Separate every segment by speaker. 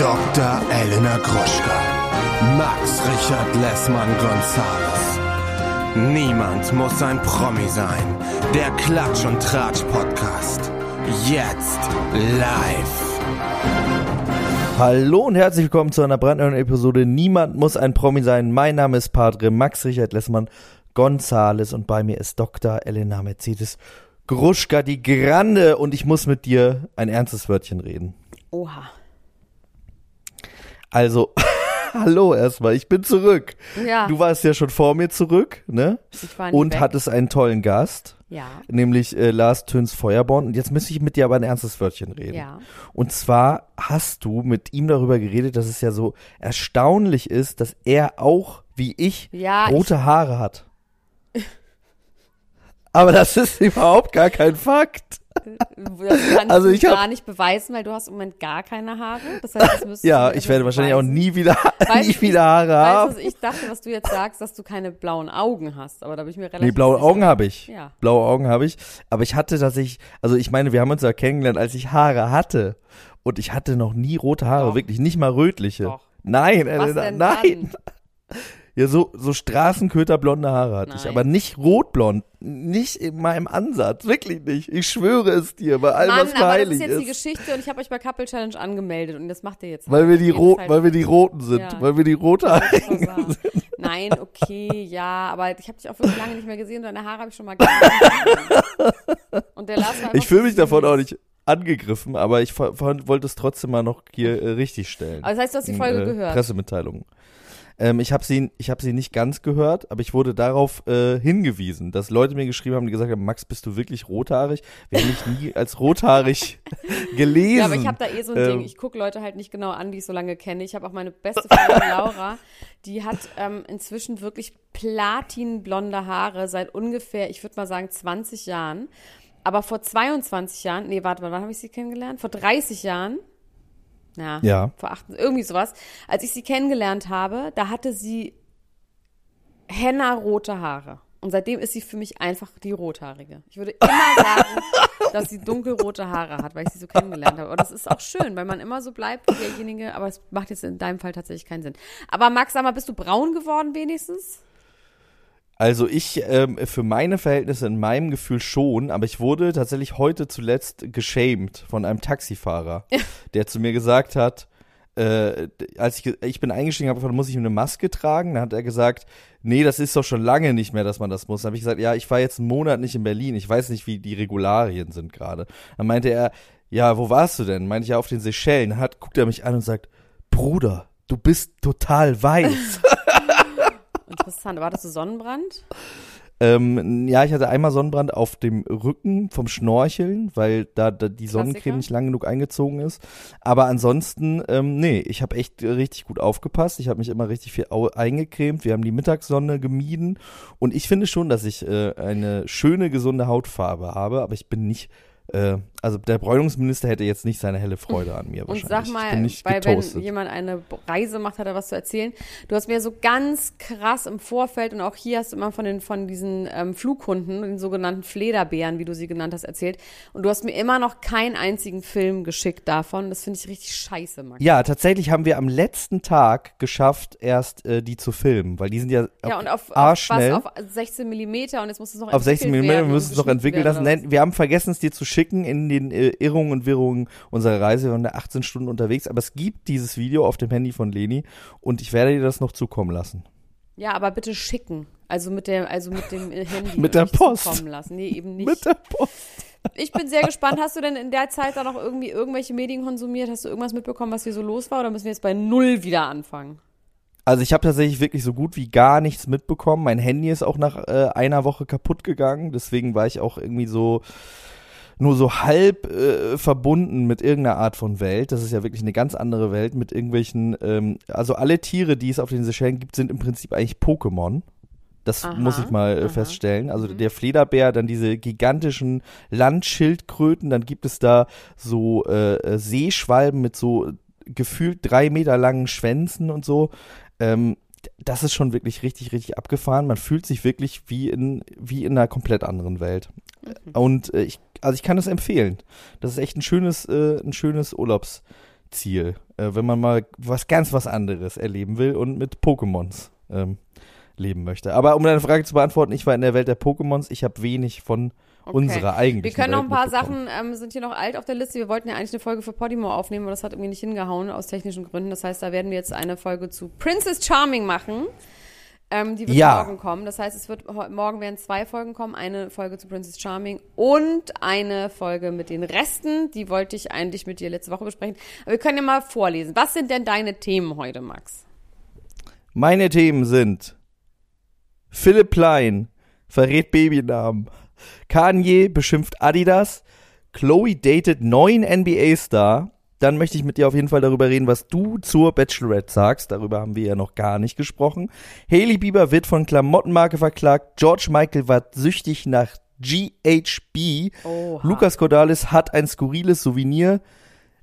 Speaker 1: Dr. Elena Gruschka. Max Richard Lessmann Gonzales. Niemand muss ein Promi sein. Der Klatsch und Tratsch Podcast. Jetzt live.
Speaker 2: Hallo und herzlich willkommen zu einer brandneuen Episode Niemand muss ein Promi sein. Mein Name ist Padre Max Richard Lessmann Gonzales und bei mir ist Dr. Elena Mercedes Gruschka die Grande und ich muss mit dir ein ernstes Wörtchen reden.
Speaker 3: Oha.
Speaker 2: Also, hallo erstmal, ich bin zurück.
Speaker 3: Ja.
Speaker 2: Du warst ja schon vor mir zurück, ne?
Speaker 3: Ich war nie
Speaker 2: Und
Speaker 3: weg.
Speaker 2: hattest einen tollen Gast,
Speaker 3: Ja.
Speaker 2: nämlich äh, Lars Töns Feuerborn. Und jetzt müsste ich mit dir aber ein ernstes Wörtchen reden.
Speaker 3: Ja.
Speaker 2: Und zwar hast du mit ihm darüber geredet, dass es ja so erstaunlich ist, dass er auch, wie ich,
Speaker 3: Ja,
Speaker 2: rote Haare hat. Aber das ist überhaupt gar kein Fakt.
Speaker 3: Das
Speaker 2: Also ich hab-
Speaker 3: gar nicht beweisen, weil du hast im Moment gar keine Haare. Das heißt, das
Speaker 2: Ja, ich werde wahrscheinlich auch
Speaker 3: beweisen.
Speaker 2: nie wieder,
Speaker 3: Weißt
Speaker 2: nie wieder Haare
Speaker 3: Weißt
Speaker 2: haben.
Speaker 3: was ich dachte, was du jetzt sagst, dass du keine blauen Augen hast. Aber da bin ich mir relativ
Speaker 2: Nee, blaue. Augen habe ich.
Speaker 3: Ja.
Speaker 2: Blaue Augen habe ich. Aber ich hatte, dass ich, also ich meine, wir haben uns ja kennengelernt, als ich Haare hatte. Und ich hatte noch nie rote Haare,
Speaker 3: Doch.
Speaker 2: wirklich nicht mal rötliche.
Speaker 3: Doch.
Speaker 2: Nein,
Speaker 3: Was denn
Speaker 2: nein.
Speaker 3: dann?
Speaker 2: Ja, so, so Straßenköterblonde Haare hatte ich,
Speaker 3: Nein.
Speaker 2: aber nicht rotblond. Nicht in meinem Ansatz, wirklich nicht. Ich schwöre es dir, bei allem,
Speaker 3: Mann,
Speaker 2: was
Speaker 3: aber das
Speaker 2: heilig
Speaker 3: ist jetzt die
Speaker 2: ist.
Speaker 3: Geschichte und ich habe euch bei Couple Challenge angemeldet und das macht ihr jetzt.
Speaker 2: Weil
Speaker 3: halt.
Speaker 2: wir die rot,
Speaker 3: seid-
Speaker 2: weil wir die Roten sind,
Speaker 3: Ja.
Speaker 2: weil wir die rote
Speaker 3: Das ist wahr. Nein, okay, ja, aber ich habe dich auch wirklich lange nicht mehr gesehen und deine Haare habe ich schon mal gesehen. Und der Lars war
Speaker 2: Ich fühle mich davon auch nicht angegriffen, aber ich wollte es trotzdem mal noch hier äh, richtig stellen.
Speaker 3: Aber das heißt, du hast die
Speaker 2: In,
Speaker 3: Folge
Speaker 2: äh,
Speaker 3: gehört.
Speaker 2: Pressemitteilungen. Ähm, ich habe sie, ich habe sie nicht ganz gehört, aber ich wurde darauf äh, hingewiesen, dass Leute mir geschrieben haben, die gesagt haben, Max, bist du wirklich rothaarig? Wir haben mich nie als rothaarig gelesen.
Speaker 3: Ja, aber ich habe da eh so ein
Speaker 2: Ähm,
Speaker 3: Ding. Ich gucke Leute halt nicht genau an, die ich so lange kenne. Ich habe auch meine beste Freundin Laura, die hat ähm, inzwischen wirklich platinblonde Haare seit ungefähr, ich würde mal sagen, 20 Jahren. Aber vor 22 Jahren, nee, warte mal, wann habe ich sie kennengelernt? Vor 30 Jahren. Ja,
Speaker 2: Ja.
Speaker 3: vor 8, irgendwie sowas. Als ich sie kennengelernt habe, da hatte sie henna-rote Haare. Und seitdem ist sie für mich einfach die Rothaarige. Ich würde immer sagen, dass sie dunkelrote Haare hat, weil ich sie so kennengelernt habe. Aber das ist auch schön, weil man immer so bleibt wie derjenige. Aber es macht jetzt in deinem Fall tatsächlich keinen Sinn. Aber Max, sag mal, bist du braun geworden wenigstens?
Speaker 2: Also ich, ähm, für meine Verhältnisse in meinem Gefühl schon, aber ich wurde tatsächlich heute zuletzt geschämt von einem Taxifahrer, der zu mir gesagt hat, äh, als ich, ich bin eingestiegen habe, gefragt, muss ich eine Maske tragen? Dann hat er gesagt, nee, das ist doch schon lange nicht mehr, dass man das muss. Dann habe ich gesagt, ja, ich war jetzt einen Monat nicht in Berlin, ich weiß nicht, wie die Regularien sind gerade. Dann meinte er, ja, wo warst du denn? Meinte ich, ja, auf den Seychellen. Dann hat, guckt er mich an und sagt, Bruder, du bist total weiß.
Speaker 3: Interessant. Aber hattest du Sonnenbrand?
Speaker 2: Ähm, ja, ich hatte einmal Sonnenbrand auf dem Rücken vom Schnorcheln, weil da, da die Sonnencreme
Speaker 3: Klassiker.
Speaker 2: nicht lang genug eingezogen ist. Aber ansonsten, ähm, nee, ich habe echt richtig gut aufgepasst. Ich habe mich immer richtig viel eingecremt. Wir haben die Mittagssonne gemieden. Und ich finde schon, dass ich äh, eine schöne, gesunde Hautfarbe habe, aber ich bin nicht. Äh, also der Bräunungsminister hätte jetzt nicht seine helle Freude an mir
Speaker 3: Und
Speaker 2: wahrscheinlich.
Speaker 3: sag
Speaker 2: ich
Speaker 3: mal, weil wenn jemand eine Reise macht, hat er was zu erzählen. Du hast mir so ganz krass im Vorfeld und auch hier hast du immer von den von diesen ähm, Flughunden, den sogenannten Flederbären, wie du sie genannt hast, erzählt. Und du hast mir immer noch keinen einzigen Film geschickt davon. Das finde ich richtig scheiße, Max.
Speaker 2: Ja, tatsächlich haben wir am letzten Tag geschafft, erst äh, die zu filmen, weil die sind ja,
Speaker 3: Ja, und auf, auf, was,
Speaker 2: arschschnell.
Speaker 3: auf 16 Millimeter und jetzt muss es noch
Speaker 2: Auf 16
Speaker 3: entwickelt
Speaker 2: mm,
Speaker 3: werden
Speaker 2: wir
Speaker 3: und
Speaker 2: müssen es noch entwickeln lassen. Nein, wir haben vergessen, es dir zu schicken in den äh, Irrungen und Wirrungen unserer Reise. Wir waren da 18 Stunden unterwegs, aber es gibt dieses Video auf dem Handy von Leni und ich werde dir das noch zukommen lassen.
Speaker 3: Ja, aber bitte schicken. Also mit der, also mit dem äh, Handy.
Speaker 2: Mit der Post.
Speaker 3: zukommen lassen. Nee, eben nicht.
Speaker 2: Mit der Post.
Speaker 3: Ich bin sehr gespannt. Hast du denn in der Zeit da noch irgendwie irgendwelche Medien konsumiert? Hast du irgendwas mitbekommen, was hier so los war? Oder müssen wir jetzt bei Null wieder anfangen?
Speaker 2: Also ich habe tatsächlich wirklich so gut wie gar nichts mitbekommen. Mein Handy ist auch nach äh, einer Woche kaputt gegangen. Deswegen war ich auch irgendwie so nur so halb äh, verbunden mit irgendeiner Art von Welt. Das ist ja wirklich eine ganz andere Welt mit irgendwelchen, ähm, also alle Tiere, die es auf den Seychellen gibt, sind im Prinzip eigentlich Pokémon. Das
Speaker 3: Aha,
Speaker 2: muss ich mal äh,
Speaker 3: aha.
Speaker 2: feststellen. Also der Flederbär, dann diese gigantischen Landschildkröten, dann gibt es da so äh, Seeschwalben mit so gefühlt drei Meter langen Schwänzen und so. Ähm, das ist schon wirklich richtig, richtig abgefahren. Man fühlt sich wirklich wie in, wie in einer komplett anderen Welt. Und äh, ich, also ich kann es empfehlen. Das ist echt ein schönes, äh, ein schönes Urlaubsziel Ziel, äh, wenn man mal was ganz was anderes erleben will und mit Pokémons ähm, leben möchte. Aber um deine Frage zu beantworten, ich war in der Welt der Pokémons, ich habe wenig von
Speaker 3: Okay.
Speaker 2: unserer eigentlichen
Speaker 3: Wir können noch ein paar. Sachen, ähm, sind hier noch alt auf der Liste. Wir wollten ja eigentlich eine Folge für Podimo aufnehmen, aber das hat irgendwie nicht hingehauen aus technischen Gründen. Das heißt, da werden wir jetzt eine Folge zu Princess Charming machen. Ähm, die wird
Speaker 2: Ja.
Speaker 3: morgen kommen. Das heißt, es wird morgen werden zwei Folgen kommen. Eine Folge zu Princess Charming und eine Folge mit den Resten. Die wollte ich eigentlich mit dir letzte Woche besprechen. Aber wir können ja mal vorlesen. Was sind denn deine Themen heute, Max?
Speaker 2: Meine Themen sind Philipp Plein verrät Babynamen, Kanye beschimpft Adidas, Chloe datet neuen NBA-Star. Dann möchte ich mit dir auf jeden Fall darüber reden, was du zur Bachelorette sagst. Darüber haben wir ja noch gar nicht gesprochen. Hailey Bieber wird von Klamottenmarke verklagt. George Michael war süchtig nach GHB.
Speaker 3: Oha.
Speaker 2: Lukas Cordalis hat ein skurriles Souvenir.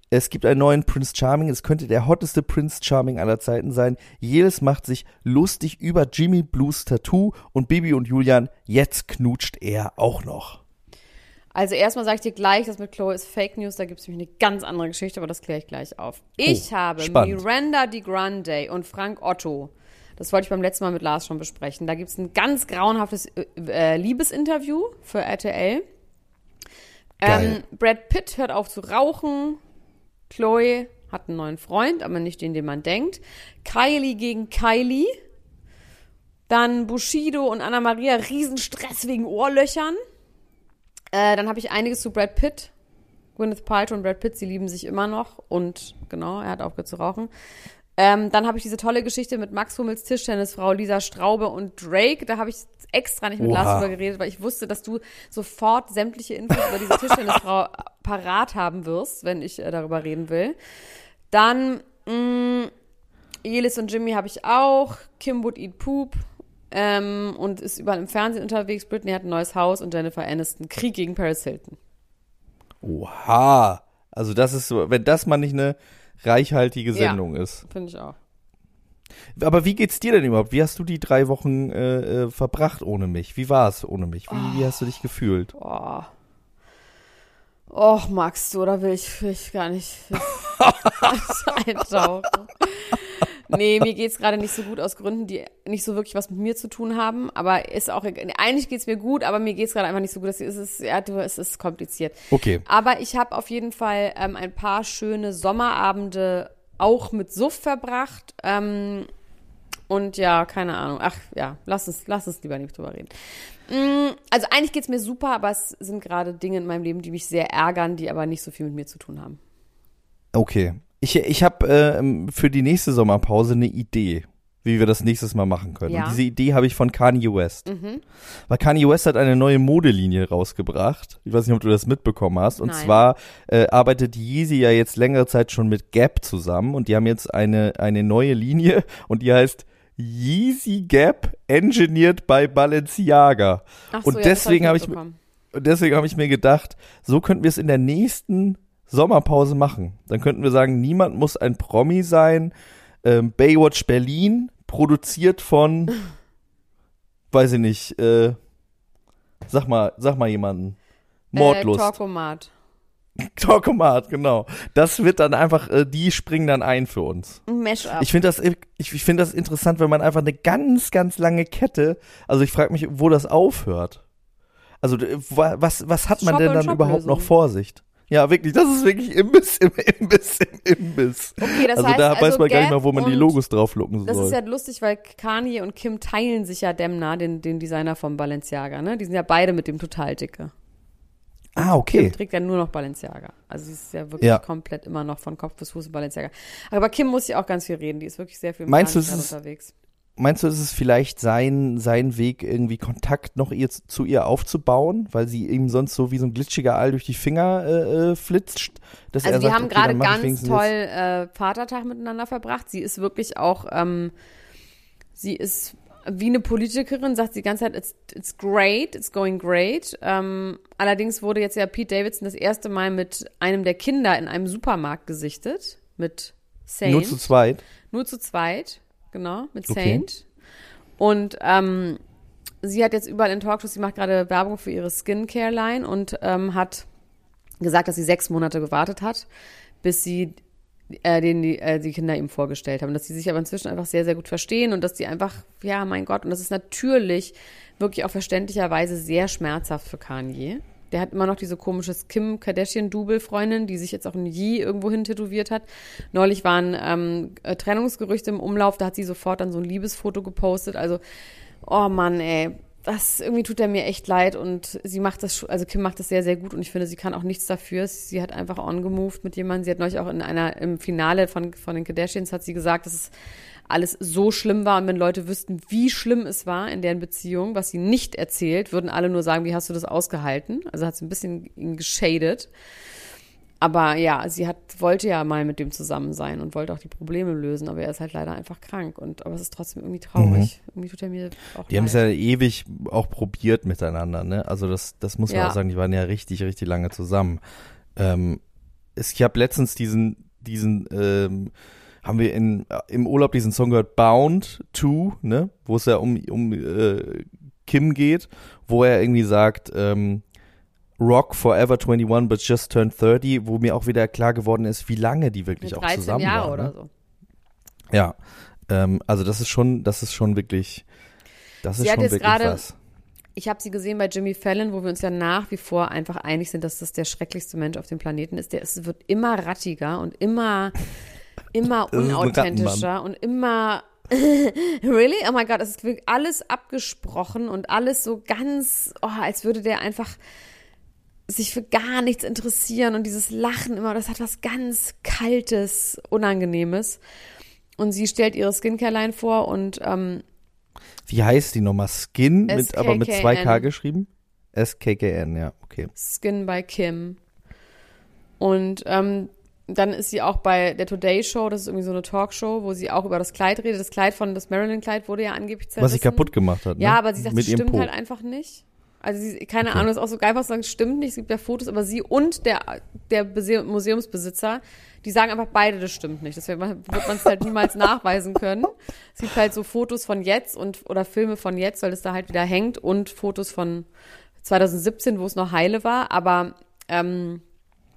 Speaker 2: Es gibt einen neuen Prince Charming. Es könnte der hotteste Prince Charming aller Zeiten sein. Jedes macht sich lustig über Jimmy Blues Tattoo und Bibi und Julian. Jetzt knutscht er auch noch.
Speaker 3: Also erstmal sage ich dir gleich, das mit Chloe ist Fake News, da gibt es nämlich eine ganz andere Geschichte, aber das kläre ich gleich auf. Ich habe
Speaker 2: spannend.
Speaker 3: Miranda Di Grande und Frank Otto, das wollte ich beim letzten Mal mit Lars schon besprechen, da gibt es ein ganz grauenhaftes äh, äh, Liebesinterview für RTL. Ähm, Brad Pitt hört auf zu rauchen, Chloe hat einen neuen Freund, aber nicht den, den man denkt. Kylie gegen Kylie. Dann Bushido und Anna Maria, Riesenstress wegen Ohrlöchern. Äh, dann habe ich einiges zu Brad Pitt. Gwyneth Paltrow und Brad Pitt, sie lieben sich immer noch. Und genau, er hat aufgehört zu rauchen. Ähm, dann habe ich diese tolle Geschichte mit Max Hummels Tischtennisfrau Lisa Straube und Drake. Da habe ich extra nicht mit
Speaker 2: Oha.
Speaker 3: Lars drüber geredet, weil ich wusste, dass du sofort sämtliche Infos über diese Tischtennisfrau parat haben wirst, wenn ich äh, darüber reden will. Dann mh, Jelis und Jimmy habe ich auch. Kim would eat poop. Ähm, und ist überall im Fernsehen unterwegs. Britney hat ein neues Haus und Jennifer Aniston. Krieg gegen Paris Hilton.
Speaker 2: Oha. Also das ist so, wenn das mal nicht eine reichhaltige
Speaker 3: Ja.
Speaker 2: Sendung ist.
Speaker 3: Finde ich auch.
Speaker 2: Aber wie geht's dir denn überhaupt? Wie hast du die drei Wochen äh, äh, verbracht ohne mich? Wie war es ohne mich? Wie, wie hast du dich gefühlt?
Speaker 3: Oh. Och, magst du, oder will ich, will ich gar nicht eintauchen? Nee, mir geht's gerade nicht so gut aus Gründen, die nicht so wirklich was mit mir zu tun haben. Aber ist auch, eigentlich geht's mir gut, aber mir geht's gerade einfach nicht so gut. Es ist, ja, du, es ist kompliziert.
Speaker 2: Okay.
Speaker 3: Aber ich habe auf jeden Fall ähm, ein paar schöne Sommerabende auch mit Suff verbracht. Ähm, und ja, keine Ahnung. Ach ja, lass uns, lass uns lieber nicht drüber reden. Mm, Also eigentlich geht's mir super, aber es sind gerade Dinge in meinem Leben, die mich sehr ärgern, die aber nicht so viel mit mir zu tun haben.
Speaker 2: Okay. Ich, ich habe ähm, für die nächste Sommerpause eine Idee, wie wir das nächstes Mal machen können.
Speaker 3: Ja.
Speaker 2: Und diese Idee habe ich von Kanye West.
Speaker 3: Mhm.
Speaker 2: Weil Kanye West hat eine neue Modelinie rausgebracht. Ich weiß nicht, ob du das mitbekommen hast. Und
Speaker 3: Nein.
Speaker 2: zwar äh, arbeitet Yeezy ja jetzt längere Zeit schon mit Gap zusammen und die haben jetzt eine, eine neue Linie und die heißt Yeezy Gap Engineered by Balenciaga.
Speaker 3: Ach so,
Speaker 2: Und
Speaker 3: ja,
Speaker 2: deswegen habe
Speaker 3: ich
Speaker 2: habe ich mir gedacht, so könnten wir es in der nächsten Sommerpause machen. Dann könnten wir sagen, niemand muss ein Promi sein. Ähm, Baywatch Berlin, produziert von, weiß ich nicht, äh, sag mal, sag mal jemanden. Mordlust.
Speaker 3: Äh, Talkomat.
Speaker 2: Talkomat, genau. Das wird dann einfach, äh, die springen dann ein für uns.
Speaker 3: Mashup.
Speaker 2: Ich finde das, ich, ich finde das interessant, wenn man einfach eine ganz, ganz lange Kette, also ich frage mich, wo das aufhört. Also was, was hat man
Speaker 3: Shop-
Speaker 2: denn dann überhaupt noch vor sich? Ja, wirklich, das ist wirklich Imbiss im Imbiss im Imbiss.
Speaker 3: Okay, das
Speaker 2: also
Speaker 3: heißt,
Speaker 2: da weiß
Speaker 3: also
Speaker 2: man gar nicht
Speaker 3: Gap
Speaker 2: mehr, wo man die Logos drauflucken
Speaker 3: Das
Speaker 2: soll.
Speaker 3: ist ja lustig, weil Kanye und Kim teilen sich ja Demna, den, den Designer vom Balenciaga, ne? Die sind ja beide mit dem total dicke.
Speaker 2: ah,
Speaker 3: Kim
Speaker 2: okay.
Speaker 3: trägt ja nur noch Balenciaga. Also sie ist ja wirklich
Speaker 2: Ja.
Speaker 3: komplett immer noch von Kopf bis Fuß Balenciaga. Aber Kim muss ja auch ganz viel reden. Die ist wirklich sehr viel mit
Speaker 2: Meinst du, es ist-
Speaker 3: unterwegs.
Speaker 2: Meinst du, ist es vielleicht sein, sein Weg, irgendwie Kontakt noch ihr, zu ihr aufzubauen, weil sie ihm sonst so wie so ein glitschiger Aal durch die Finger äh, äh, flitzt? Dass
Speaker 3: Also
Speaker 2: er
Speaker 3: die
Speaker 2: sagt,
Speaker 3: haben
Speaker 2: okay,
Speaker 3: gerade ganz toll äh, Vatertag miteinander verbracht. Sie ist wirklich auch, ähm, sie ist wie eine Politikerin, sagt sie die ganze Zeit, it's, it's great, it's going great. Ähm, allerdings wurde jetzt ja Pete Davidson das erste Mal mit einem der Kinder in einem Supermarkt gesichtet, mit Saint.
Speaker 2: Nur zu zweit.
Speaker 3: Nur zu zweit, genau, mit
Speaker 2: Okay.
Speaker 3: Saint. Und ähm, sie hat jetzt überall in Talkshows, sie macht gerade Werbung für ihre Skincare-Line und ähm, hat gesagt, dass sie sechs Monate gewartet hat, bis sie äh, den die, äh, die Kinder ihm vorgestellt haben. Dass sie sich aber inzwischen einfach sehr, sehr gut verstehen und dass die einfach, ja, mein Gott, und das ist natürlich wirklich auch verständlicherweise sehr schmerzhaft für Kanye. Der hat immer noch diese komische Kim Kardashian-Double-Freundin, die sich jetzt auch ein Yi irgendwo hin tätowiert hat. Neulich waren ähm, äh, Trennungsgerüchte im Umlauf, da hat sie sofort dann so ein Liebesfoto gepostet. Also, oh Mann, ey, das irgendwie tut er mir echt leid und sie macht das, also Kim macht das sehr, sehr gut und ich finde, sie kann auch nichts dafür. Sie hat einfach on-gemoved mit jemandem. Sie hat neulich auch in einer, im Finale von, von den Kardashians hat sie gesagt, dass es alles so schlimm war und wenn Leute wüssten, wie schlimm es war in deren Beziehung, was sie nicht erzählt, würden alle nur sagen, wie hast du das ausgehalten? Also hat sie ein bisschen ihn geschadet. Aber ja, sie hat, wollte ja mal mit dem zusammen sein und wollte auch die Probleme lösen, aber er ist halt leider einfach krank. Und aber es ist trotzdem irgendwie traurig. Mhm. Irgendwie tut er mir auch.
Speaker 2: Die haben es ja ewig auch probiert miteinander, ne? Also das, das muss man ja. auch sagen, die waren ja richtig, richtig lange zusammen. Ähm, es, ich habe letztens diesen, diesen, ähm, haben wir in, im Urlaub diesen Song gehört, Bound to, ne? Wo es ja um, um äh, Kim geht, wo er irgendwie sagt, ähm, Rock Forever 21 but just turned 30, wo mir auch wieder klar geworden ist, wie lange die wirklich auch zusammen Jahre waren. Ne? oder so. Ja, ähm, also das ist schon, das ist schon wirklich, das sie ist schon wirklich grade, was.
Speaker 3: Ich habe sie gesehen bei Jimmy Fallon, wo wir uns ja nach wie vor einfach einig sind, dass das der schrecklichste Mensch auf dem Planeten ist. Der ist, wird immer rattiger und immer, immer unauthentischer und immer really? Oh mein Gott, es ist wirklich alles abgesprochen und alles so ganz, oh, als würde der einfach sich für gar nichts interessieren und dieses Lachen immer, das hat was ganz Kaltes, Unangenehmes. Und sie stellt ihre Skincare-Line vor und ähm,
Speaker 2: Wie heißt die nochmal? Skin, mit, aber mit 2K geschrieben? SKKN, ja, okay.
Speaker 3: Skin by Kim. Und ähm, dann ist sie auch bei der Today Show, das ist irgendwie so eine Talkshow, wo sie auch über das Kleid redet. Das Kleid von das Marilyn Kleid wurde ja angeblich zerrissen.
Speaker 2: Was sie kaputt gemacht hat. Ne?
Speaker 3: Ja, aber sie sagt, das stimmt halt einfach nicht. Also sie, keine okay. Ahnung, ist auch so geil, was sagen, stimmt nicht. Es gibt ja Fotos, aber sie und der, der Museumsbesitzer, die sagen einfach beide, das stimmt nicht. Deswegen wird man es halt niemals nachweisen können. Es gibt halt so Fotos von jetzt und oder Filme von jetzt, weil es da halt wieder hängt und Fotos von 2017, wo es noch heile war. Aber ähm,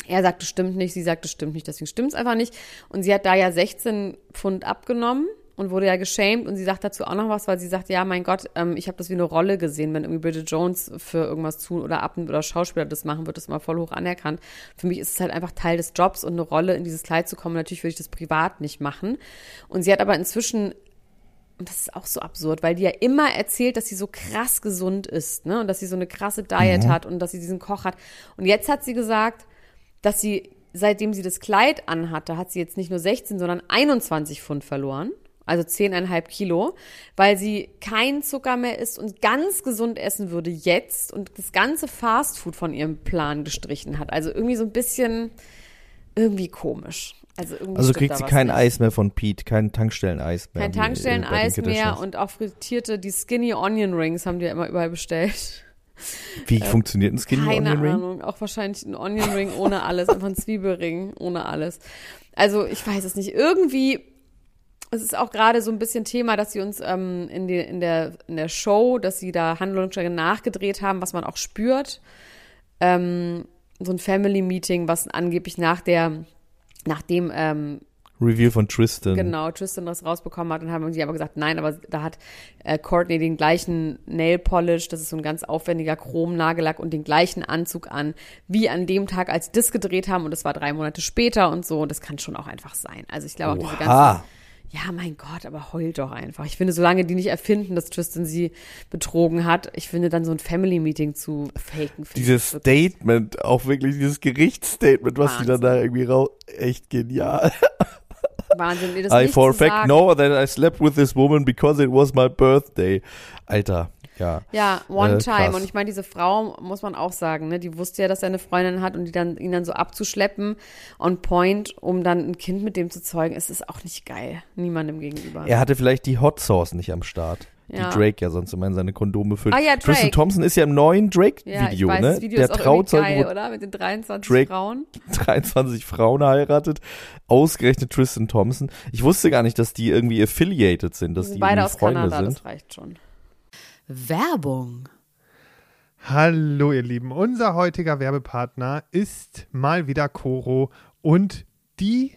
Speaker 3: er sagt, es stimmt nicht, sie sagt, es stimmt nicht, deswegen stimmt es einfach nicht. Und sie hat da ja 16 Pfund abgenommen und wurde ja geschämt und sie sagt dazu auch noch was, weil sie sagt, ja, mein Gott, ähm, ich habe das wie eine Rolle gesehen, wenn irgendwie Bridget Jones für irgendwas tun oder ab oder Schauspieler das machen, wird das immer voll hoch anerkannt. Für mich ist es halt einfach Teil des Jobs und eine Rolle in dieses Kleid zu kommen. Natürlich würde ich das privat nicht machen. Und sie hat aber inzwischen und das ist auch so absurd, weil die ja immer erzählt, dass sie so krass gesund ist, ne? Und dass sie so eine krasse Diet mhm. hat und dass sie diesen Koch hat. Und jetzt hat sie gesagt, dass sie, seitdem sie das Kleid anhatte, hat sie jetzt nicht nur 16, sondern 21 Pfund verloren also 10,5 Kilo, weil sie kein Zucker mehr isst und ganz gesund essen würde jetzt und das ganze Fastfood von ihrem Plan gestrichen hat. Also irgendwie so ein bisschen irgendwie komisch. Also,
Speaker 2: also kriegt sie kein nicht. Eis mehr von Pete, kein Tankstellen-Eis mehr.
Speaker 3: Kein Tankstellen-Eis mehr und auch frittierte, die Skinny Onion Rings haben die ja immer überall bestellt.
Speaker 2: Wie äh, funktioniert ein Skinny Onion Ring?
Speaker 3: Keine Ahnung, auch wahrscheinlich ein Onion Ring ohne alles, einfach ein Zwiebelring ohne alles. Also ich weiß es nicht. Irgendwie es ist auch gerade so ein bisschen Thema, dass sie uns ähm, in, die, in, der, in der Show, dass sie da Handlungsstränge nachgedreht haben, was man auch spürt. Ähm, so ein Family-Meeting, was angeblich nach der, nach dem ähm,
Speaker 2: Review von Tristan.
Speaker 3: Genau, Tristan das rausbekommen hat und haben sie aber gesagt, nein, aber da hat äh, Courtney den gleichen Nail Polish, das ist so ein ganz aufwendiger Chrom-Nagellack und den gleichen Anzug an, wie an dem Tag, als sie das gedreht haben und das war drei Monate später und so und das kann schon auch einfach sein. Also ich glaube auch diese ganzen ja, mein Gott, aber heult doch einfach. Ich finde, solange die nicht erfinden, dass Tristan sie betrogen hat, ich finde dann so ein Family-Meeting zu faken.
Speaker 2: Dieses Statement, auch wirklich dieses Gerichtsstatement, was die dann da irgendwie raus, echt genial.
Speaker 3: Wahnsinn, mir das
Speaker 2: I for a fact know that I slept with this woman because it was my birthday. Alter, ja.
Speaker 3: Ja, one äh, time. Und ich meine, diese Frau, muss man auch sagen, ne, die wusste ja, dass er eine Freundin hat und die dann, ihn dann so abzuschleppen on point, um dann ein Kind mit dem zu zeugen, es ist auch nicht geil. Niemandem gegenüber.
Speaker 2: Er hatte vielleicht die Hot Sauce nicht am Start. Ja. Die Drake ja sonst immer in seine Kondome füllt.
Speaker 3: Ah ja, Drake.
Speaker 2: Tristan Thompson ist ja im neuen Drake-Video, ja, ne?
Speaker 3: Das Video Der ist Trauzeuge geil, oder? Mit den 23 Drake Frauen.
Speaker 2: 23 Frauen heiratet. Ausgerechnet Tristan Thompson. Ich wusste gar nicht, dass die irgendwie affiliated sind, dass die, die beide aus Freunde Kanada, sind.
Speaker 3: Das reicht schon.
Speaker 4: Werbung. Hallo ihr Lieben, unser heutiger Werbepartner ist mal wieder Coro und die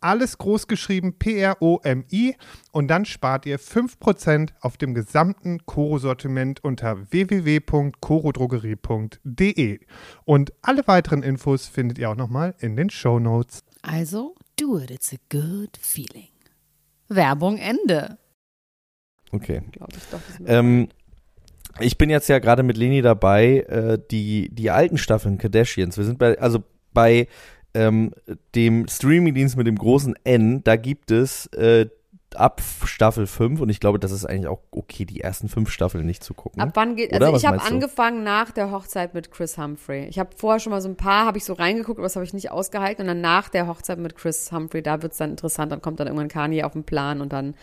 Speaker 4: alles groß geschrieben P-R-O-M-I und dann spart ihr 5% auf dem gesamten Koro-Sortiment unter www.korodrogerie.de. Und alle weiteren Infos findet ihr auch nochmal in den Show Notes.
Speaker 3: Also, do it, it's a good feeling. Werbung Ende.
Speaker 2: Okay. Ähm, ich bin jetzt ja gerade mit Leni dabei, äh, die, die alten Staffeln Kardashians. Wir sind bei, also bei ähm, dem Streamingdienst mit dem großen N, da gibt es äh, ab Staffel 5 und ich glaube, das ist eigentlich auch okay, die ersten fünf Staffeln nicht zu gucken.
Speaker 3: Ab wann geht, also ich habe angefangen nach der Hochzeit mit Chris Humphrey. Ich habe vorher schon mal so ein paar, habe ich so reingeguckt, aber das habe ich nicht ausgehalten und dann nach der Hochzeit mit Chris Humphrey, da wird es dann interessant, dann kommt dann irgendwann Kanye auf den Plan und dann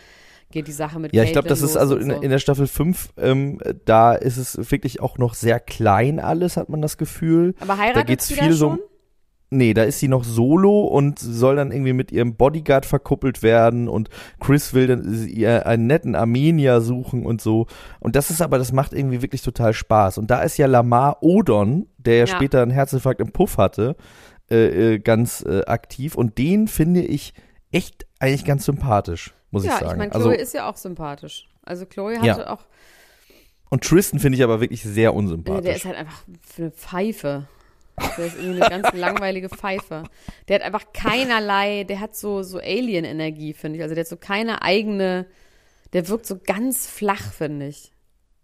Speaker 3: geht die Sache mit
Speaker 2: Ja, ich glaube, das ist also in, so. in, der Staffel 5, ähm, da ist es wirklich auch noch sehr klein alles, hat man das Gefühl.
Speaker 3: Aber heiratet
Speaker 2: da geht's
Speaker 3: viel
Speaker 2: schon? Nee, da ist sie noch solo und soll dann irgendwie mit ihrem Bodyguard verkuppelt werden und Chris will dann ihr einen netten Armenier suchen und so. Und das ist aber, das macht irgendwie wirklich total Spaß. Und da ist ja Lamar Odon, der ja, ja. später einen Herzinfarkt im Puff hatte, äh, äh, ganz äh, aktiv. Und den finde ich echt eigentlich ganz sympathisch, muss
Speaker 3: ja,
Speaker 2: ich sagen. Ja,
Speaker 3: ich meine, Chloe also, ist ja auch sympathisch. Also Chloe hatte auch.
Speaker 2: Und Tristan finde ich aber wirklich sehr unsympathisch.
Speaker 3: Der ist halt einfach eine Pfeife. Der ist irgendwie eine ganz langweilige Pfeife. Der hat einfach keinerlei, der hat so, so Alien-Energie, finde ich. Also der hat so keine eigene, der wirkt so ganz flach, finde ich.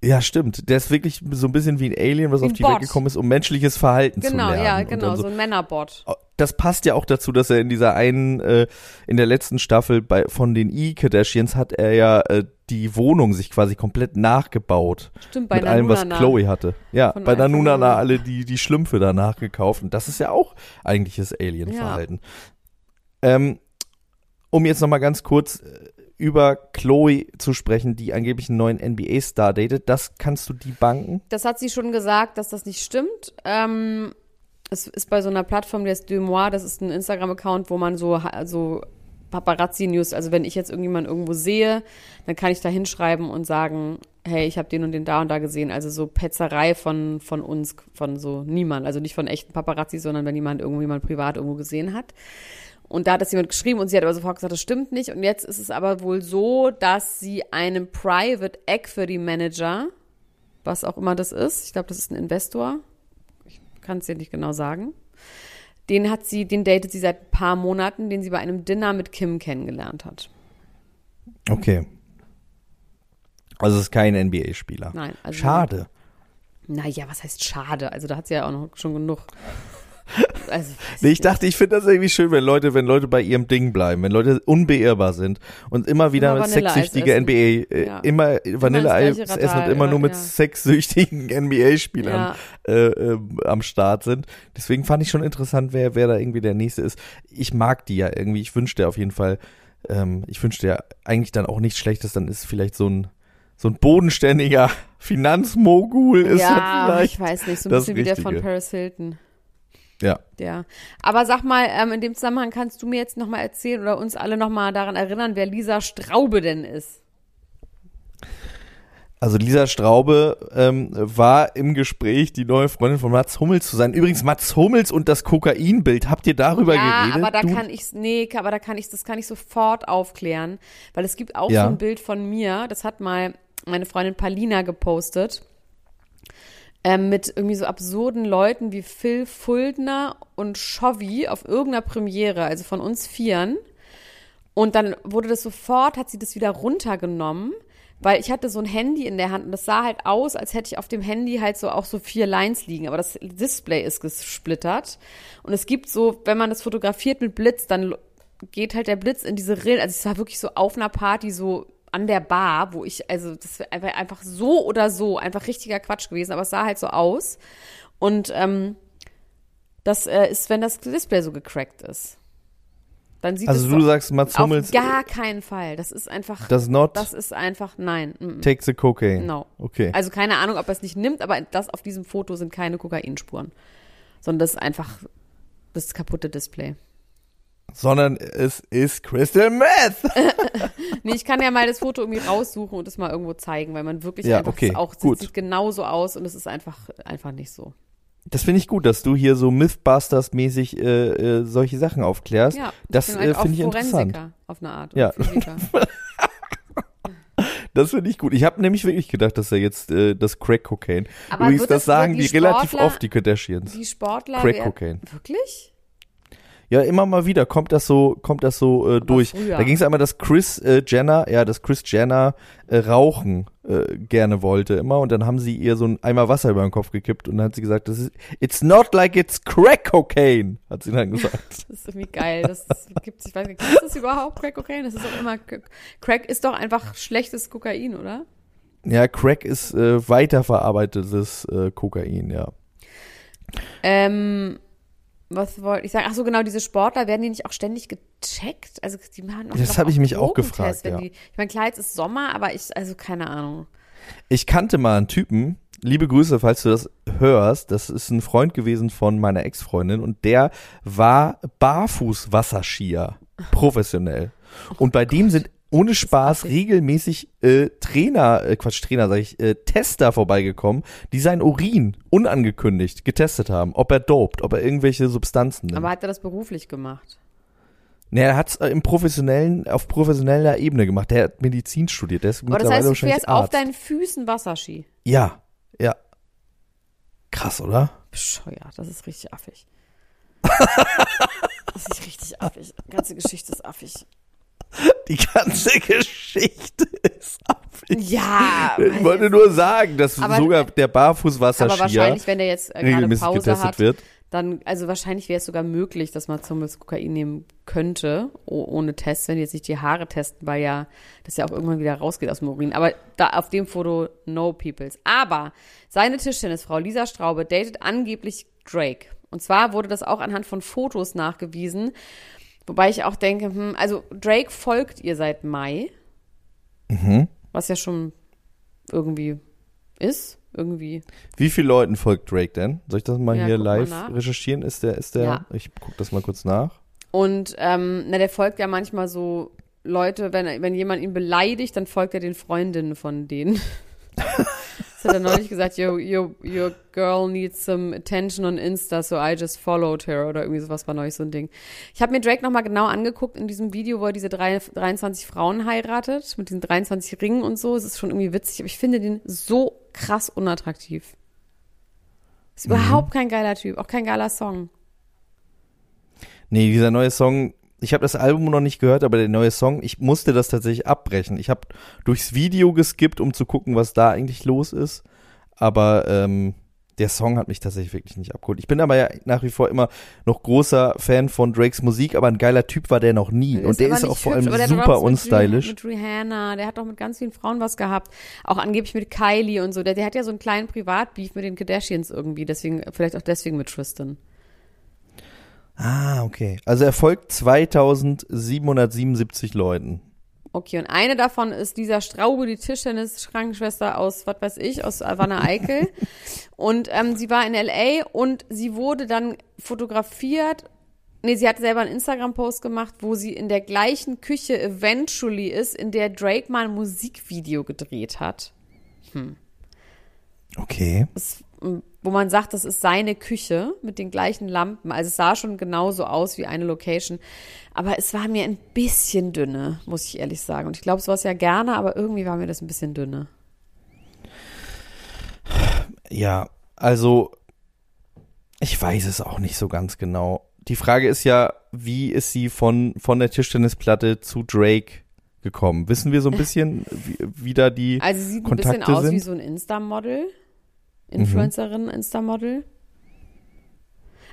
Speaker 2: Ja, stimmt. Der ist wirklich so ein bisschen wie ein Alien, was
Speaker 3: Wie
Speaker 2: auf
Speaker 3: ein
Speaker 2: die
Speaker 3: Bot.
Speaker 2: Welt gekommen ist, um menschliches Verhalten
Speaker 3: Genau,
Speaker 2: zu lernen.
Speaker 3: ja,
Speaker 2: Und
Speaker 3: genau,
Speaker 2: dann
Speaker 3: so ein Männerbot.
Speaker 2: das passt ja auch dazu, dass er in dieser einen, äh, in der letzten Staffel bei, von den E-Kardashians hat er ja äh, die Wohnung sich quasi komplett nachgebaut.
Speaker 3: Stimmt, bei
Speaker 2: mit allem, was. Chloe hatte. Ja,
Speaker 3: Von
Speaker 2: bei Nanunana alle die, die Schlümpfe da nachgekauft. Und das ist ja auch eigentliches Alien-Verhalten. Ähm, um jetzt nochmal ganz kurz äh, über Chloe zu sprechen, die angeblich einen neuen NBA-Star datet, das kannst du die banken?
Speaker 3: Das hat sie schon gesagt, dass das nicht stimmt. Ähm, es ist bei so einer Plattform, die heißt Demois, das ist ein Instagram-Account, wo man so, so Paparazzi-News, also wenn ich jetzt irgendjemanden irgendwo sehe, dann kann ich da hinschreiben und sagen, hey, ich habe den und den da und da gesehen. Also so Petzerei von, von uns, von so niemand. Also nicht von echten Paparazzi, sondern wenn jemand irgendwo jemand privat irgendwo gesehen hat. Und da hat das jemand geschrieben und sie hat aber sofort gesagt, das stimmt nicht. Und jetzt ist es aber wohl so, dass sie einem Private Equity Manager, was auch immer das ist, ich glaube, das ist ein Investor, ich kann es dir nicht genau sagen, den hat sie, den datet sie seit ein paar Monaten, den sie bei einem Dinner mit Kim kennengelernt hat.
Speaker 2: Okay. Also es ist kein NBA-Spieler.
Speaker 3: Nein, also
Speaker 2: Schade.
Speaker 3: Naja, was heißt schade? Also da hat sie ja auch noch schon genug. Also,
Speaker 2: Nee, ich dachte, ich finde das irgendwie schön, wenn Leute, wenn Leute bei ihrem Ding bleiben, wenn Leute unbeirrbar sind und immer wieder
Speaker 3: Immer
Speaker 2: mit sexsüchtige. NBA, äh,
Speaker 3: Ja.
Speaker 2: immer Vanilleeis
Speaker 3: gleiche
Speaker 2: essen und immer
Speaker 3: ja,
Speaker 2: nur mit
Speaker 3: ja.
Speaker 2: sexsüchtigen NBA-Spielern
Speaker 3: Ja.
Speaker 2: äh, äh, am Start sind. Deswegen fand ich schon interessant, wer, wer da irgendwie der Nächste ist. Ich mag die ja irgendwie. Ich wünschte auf jeden Fall, ähm, ich wünschte ja eigentlich dann auch nichts Schlechtes, dann ist vielleicht so ein so ein bodenständiger Finanzmogul ist
Speaker 3: ja,
Speaker 2: vielleicht.
Speaker 3: ich weiß nicht, so ein bisschen wie der von. Paris Hilton.
Speaker 2: Ja.
Speaker 3: Ja. Aber sag mal, ähm, in dem Zusammenhang kannst du mir jetzt nochmal erzählen oder uns alle nochmal daran erinnern, wer Lisa Straube denn ist.
Speaker 2: Also Lisa Straube ähm, war im Gespräch, die neue Freundin von Mats Hummels zu sein. Übrigens Mats Hummels und das Kokainbild. Habt ihr darüber
Speaker 3: ja,
Speaker 2: geredet?
Speaker 3: aber da
Speaker 2: du?
Speaker 3: kann ich nee, aber da kann ich das kann ich sofort aufklären, weil es gibt auch
Speaker 2: Ja.
Speaker 3: so ein Bild von mir, das hat mal meine Freundin Palina gepostet. Ähm, mit irgendwie so absurden Leuten wie Phil Fuldner und Chovy auf irgendeiner Premiere, also von uns Vieren. Und dann wurde das sofort, hat sie das wieder runtergenommen, weil ich hatte so ein Handy in der Hand und das sah halt aus, als hätte ich auf dem Handy halt so auch so vier Lines liegen, aber das Display ist gesplittert. Und es gibt so, wenn man das fotografiert mit Blitz, dann geht halt der Blitz in diese Rillen. Also es war wirklich so auf einer Party, so an der Bar, wo ich, also das wäre einfach, so oder so, einfach richtiger Quatsch gewesen, aber es sah halt so aus. Und ähm, das äh, ist, wenn das Display so gecrackt ist. Dann sieht
Speaker 2: also
Speaker 3: es
Speaker 2: du sagst Mats
Speaker 3: auf
Speaker 2: Hummels
Speaker 3: gar keinen Fall. Das ist einfach,
Speaker 2: does not
Speaker 3: das ist einfach, nein. mm, mm.
Speaker 2: take the cocaine.
Speaker 3: No.
Speaker 2: Okay.
Speaker 3: Also keine Ahnung, ob er es nicht nimmt, aber das auf diesem Foto sind keine Kokainspuren. Sondern das ist einfach das kaputte Display.
Speaker 2: Sondern es ist Crystal Meth.
Speaker 3: Nee, ich kann ja mal das Foto irgendwie raussuchen und es mal irgendwo zeigen, weil man wirklich
Speaker 2: Ja,
Speaker 3: einfach
Speaker 2: okay,
Speaker 3: auch
Speaker 2: gut.
Speaker 3: sieht genauso aus und es ist einfach, einfach nicht so.
Speaker 2: Das finde ich gut, dass du hier so Mythbusters-mäßig äh, äh, solche Sachen aufklärst.
Speaker 3: Ja,
Speaker 2: das äh,
Speaker 3: halt auch
Speaker 2: finde ich interessant.
Speaker 3: Auf eine Art.
Speaker 2: Ja. Das finde ich gut. Ich habe nämlich wirklich gedacht, dass er jetzt äh, das Crack-Cocaine.
Speaker 3: Aber
Speaker 2: Übrigens, das
Speaker 3: das-
Speaker 2: sagen die,
Speaker 3: die
Speaker 2: relativ
Speaker 3: Sportler-
Speaker 2: oft, die Kardashians.
Speaker 3: Die Sportler.
Speaker 2: Crack Cocaine.
Speaker 3: Wirklich?
Speaker 2: Ja, immer mal wieder kommt das so, kommt das so äh, durch.
Speaker 3: früher.
Speaker 2: Da ging es einmal, dass Chris äh, Jenner, ja, dass Chris Jenner äh, Rauchen äh, gerne wollte immer und dann haben sie ihr so ein Eimer Wasser über den Kopf gekippt und dann hat sie gesagt, das ist, it's not like it's crack cocaine, hat sie dann gesagt.
Speaker 3: Das ist irgendwie geil. Das gibt ich weiß nicht, es das überhaupt, Crack Cocaine? Das ist doch immer, Crack ist doch einfach schlechtes Kokain, oder?
Speaker 2: ja, Crack ist äh, weiterverarbeitetes äh, Kokain, ja.
Speaker 3: Ähm, was wollte ich sagen? Ach so, genau, diese Sportler, werden die nicht auch ständig gecheckt? Also, die machen doch
Speaker 2: Das
Speaker 3: doch
Speaker 2: hab ich
Speaker 3: auch
Speaker 2: mich auch gefragt, ja.
Speaker 3: Die, ich meine, klar, jetzt ist Sommer, aber ich, also keine Ahnung.
Speaker 2: Ich kannte mal einen Typen, liebe Grüße, falls du das hörst, das ist ein Freund gewesen von meiner Ex-Freundin und der war Barfuß-Wasserskier, professionell. Und bei dem sind ohne Spaß regelmäßig äh, Trainer, äh, Quatsch, Trainer sag ich, äh, Tester vorbeigekommen, die sein Urin unangekündigt getestet haben, ob er dopt, ob er irgendwelche Substanzen nimmt.
Speaker 3: Aber hat er das beruflich gemacht?
Speaker 2: Nee, er hat es im professionellen, auf professioneller Ebene gemacht. Der hat Medizin studiert, der ist
Speaker 3: Aber das heißt, du fährst auf deinen Füßen Wasserski.
Speaker 2: Ja, ja. Krass, oder?
Speaker 3: Bescheuert, das ist richtig affig. das ist richtig affig. Die ganze Geschichte ist affig.
Speaker 2: Die ganze Geschichte ist affig.
Speaker 3: Ja,
Speaker 2: Ich wollte nur sagen, dass
Speaker 3: Aber-
Speaker 2: sogar der
Speaker 3: aber
Speaker 2: Barfußwasserskier
Speaker 3: wahrscheinlich, wenn der jetzt äh, gerade Pause
Speaker 2: getestet
Speaker 3: hat,
Speaker 2: wird.
Speaker 3: dann, also wahrscheinlich wäre es sogar möglich, dass man zumindest Kokain nehmen könnte, oh, ohne Test, wenn die jetzt nicht die Haare testen, weil ja das ja auch irgendwann wieder rausgeht aus dem Urin. Aber da auf dem Foto no peoples. Aber seine Tischtennisfrau Lisa Straube datet angeblich Drake. Und zwar wurde das auch anhand von Fotos nachgewiesen. Wobei ich auch denke, hm, also Drake folgt ihr seit Mai. Was ja schon irgendwie ist. Irgendwie.
Speaker 2: Wie viele Leuten folgt Drake denn? Soll ich das mal
Speaker 3: Ja,
Speaker 2: hier
Speaker 3: mal
Speaker 2: live
Speaker 3: nach.
Speaker 2: recherchieren? Ist der, ist der,
Speaker 3: Ja.
Speaker 2: ich guck das mal kurz nach.
Speaker 3: Und ähm, na, der folgt ja manchmal so Leute, wenn, wenn jemand ihn beleidigt, dann folgt er den Freundinnen von denen. das hat er neulich gesagt, your, your, your girl needs some attention on Insta, so I just followed her oder irgendwie sowas war neulich so ein Ding. Ich habe mir Drake nochmal genau angeguckt in diesem Video, wo er diese drei, 23 Frauen heiratet, mit diesen 23 Ringen und so. Es ist schon irgendwie witzig, aber ich finde den so krass unattraktiv. Ist überhaupt kein geiler Typ, auch kein geiler Song.
Speaker 2: Nee, dieser neue Song, ich habe das Album noch nicht gehört, aber der neue Song, ich musste das tatsächlich abbrechen. Ich habe durchs Video geskippt, um zu gucken, was da eigentlich los ist. Aber ähm, der Song hat mich tatsächlich wirklich nicht abgeholt. Ich bin aber ja nach wie vor immer noch großer Fan von Drakes Musik, aber ein geiler Typ war der noch nie. Und der ist auch vor
Speaker 3: hübsch,
Speaker 2: allem
Speaker 3: der
Speaker 2: super
Speaker 3: was mit Mit Rihanna, der hat doch mit ganz vielen Frauen was gehabt. Auch angeblich mit Kylie und so. Der, der hat ja so einen kleinen Privatbeef mit den Kardashians irgendwie. Deswegen, vielleicht auch deswegen mit Tristan.
Speaker 2: Ah, okay. Also er folgt 2777 Leuten.
Speaker 3: Okay, und eine davon ist Lisa Straube, die Tischtennis-Krankenschwester aus, was weiß ich, aus Wanne Eickel. und ähm, sie war in L.A. und sie wurde dann fotografiert. Nee, sie hat selber einen Instagram-Post gemacht, wo sie in der gleichen Küche eventually ist, in der Drake mal ein Musikvideo gedreht hat.
Speaker 2: Okay.
Speaker 3: es, m, wo man sagt, das ist seine Küche mit den gleichen Lampen. Also es sah schon genauso aus wie eine Location. Aber es war mir ein bisschen dünne, muss ich ehrlich sagen. Und ich glaube, sowas ja gerne, aber irgendwie war mir das ein bisschen dünne.
Speaker 2: Ja, also ich weiß es auch nicht so ganz genau. Die Frage ist ja, wie ist sie von, von der Tischtennisplatte zu Drake gekommen? Wissen wir so ein bisschen, wie, wie da die
Speaker 3: Also sie sieht ein
Speaker 2: Kontakte
Speaker 3: bisschen aus
Speaker 2: sind?
Speaker 3: wie so ein Insta-Model. Influencerin, Insta-Model.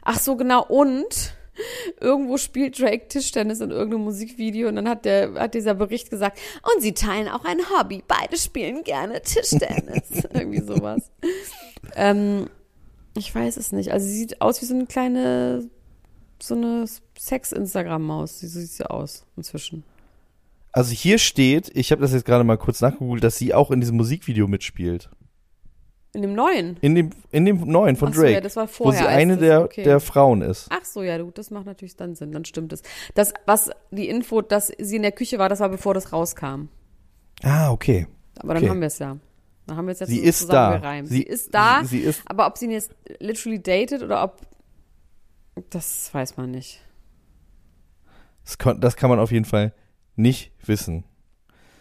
Speaker 3: Ach so, genau. Und irgendwo spielt Drake Tischtennis in irgendeinem Musikvideo und dann hat der hat dieser Bericht gesagt, und sie teilen auch ein Hobby. Beide spielen gerne Tischtennis. Irgendwie sowas. Ähm, ich weiß es nicht. Also sie sieht aus wie so eine kleine, so eine Sex-Instagram-Maus. So sieht sie aus inzwischen.
Speaker 2: Also hier steht, ich habe das jetzt gerade mal kurz nachgegoogelt, dass sie auch in diesem Musikvideo mitspielt.
Speaker 3: In dem neuen.
Speaker 2: In dem, in dem neuen von
Speaker 3: so,
Speaker 2: Drake.
Speaker 3: ja, das war
Speaker 2: wo
Speaker 3: vorher,
Speaker 2: sie
Speaker 3: als
Speaker 2: eine
Speaker 3: das-
Speaker 2: der,
Speaker 3: okay.
Speaker 2: der Frauen ist.
Speaker 3: Ach so, ja, gut, das macht natürlich dann Sinn, dann stimmt es. Das, was die Info, dass sie in der Küche war, das war bevor das rauskam.
Speaker 2: Ah, okay.
Speaker 3: Aber dann
Speaker 2: Okay.
Speaker 3: haben wir es ja. Dann haben wir es jetzt
Speaker 2: Sie ist da.
Speaker 3: Sie,
Speaker 2: Sie-
Speaker 3: ist da,
Speaker 2: sie- sie ist-
Speaker 3: aber ob sie ihn jetzt literally datet oder ob, das weiß man nicht.
Speaker 2: Das, kon- das kann man auf jeden Fall nicht wissen.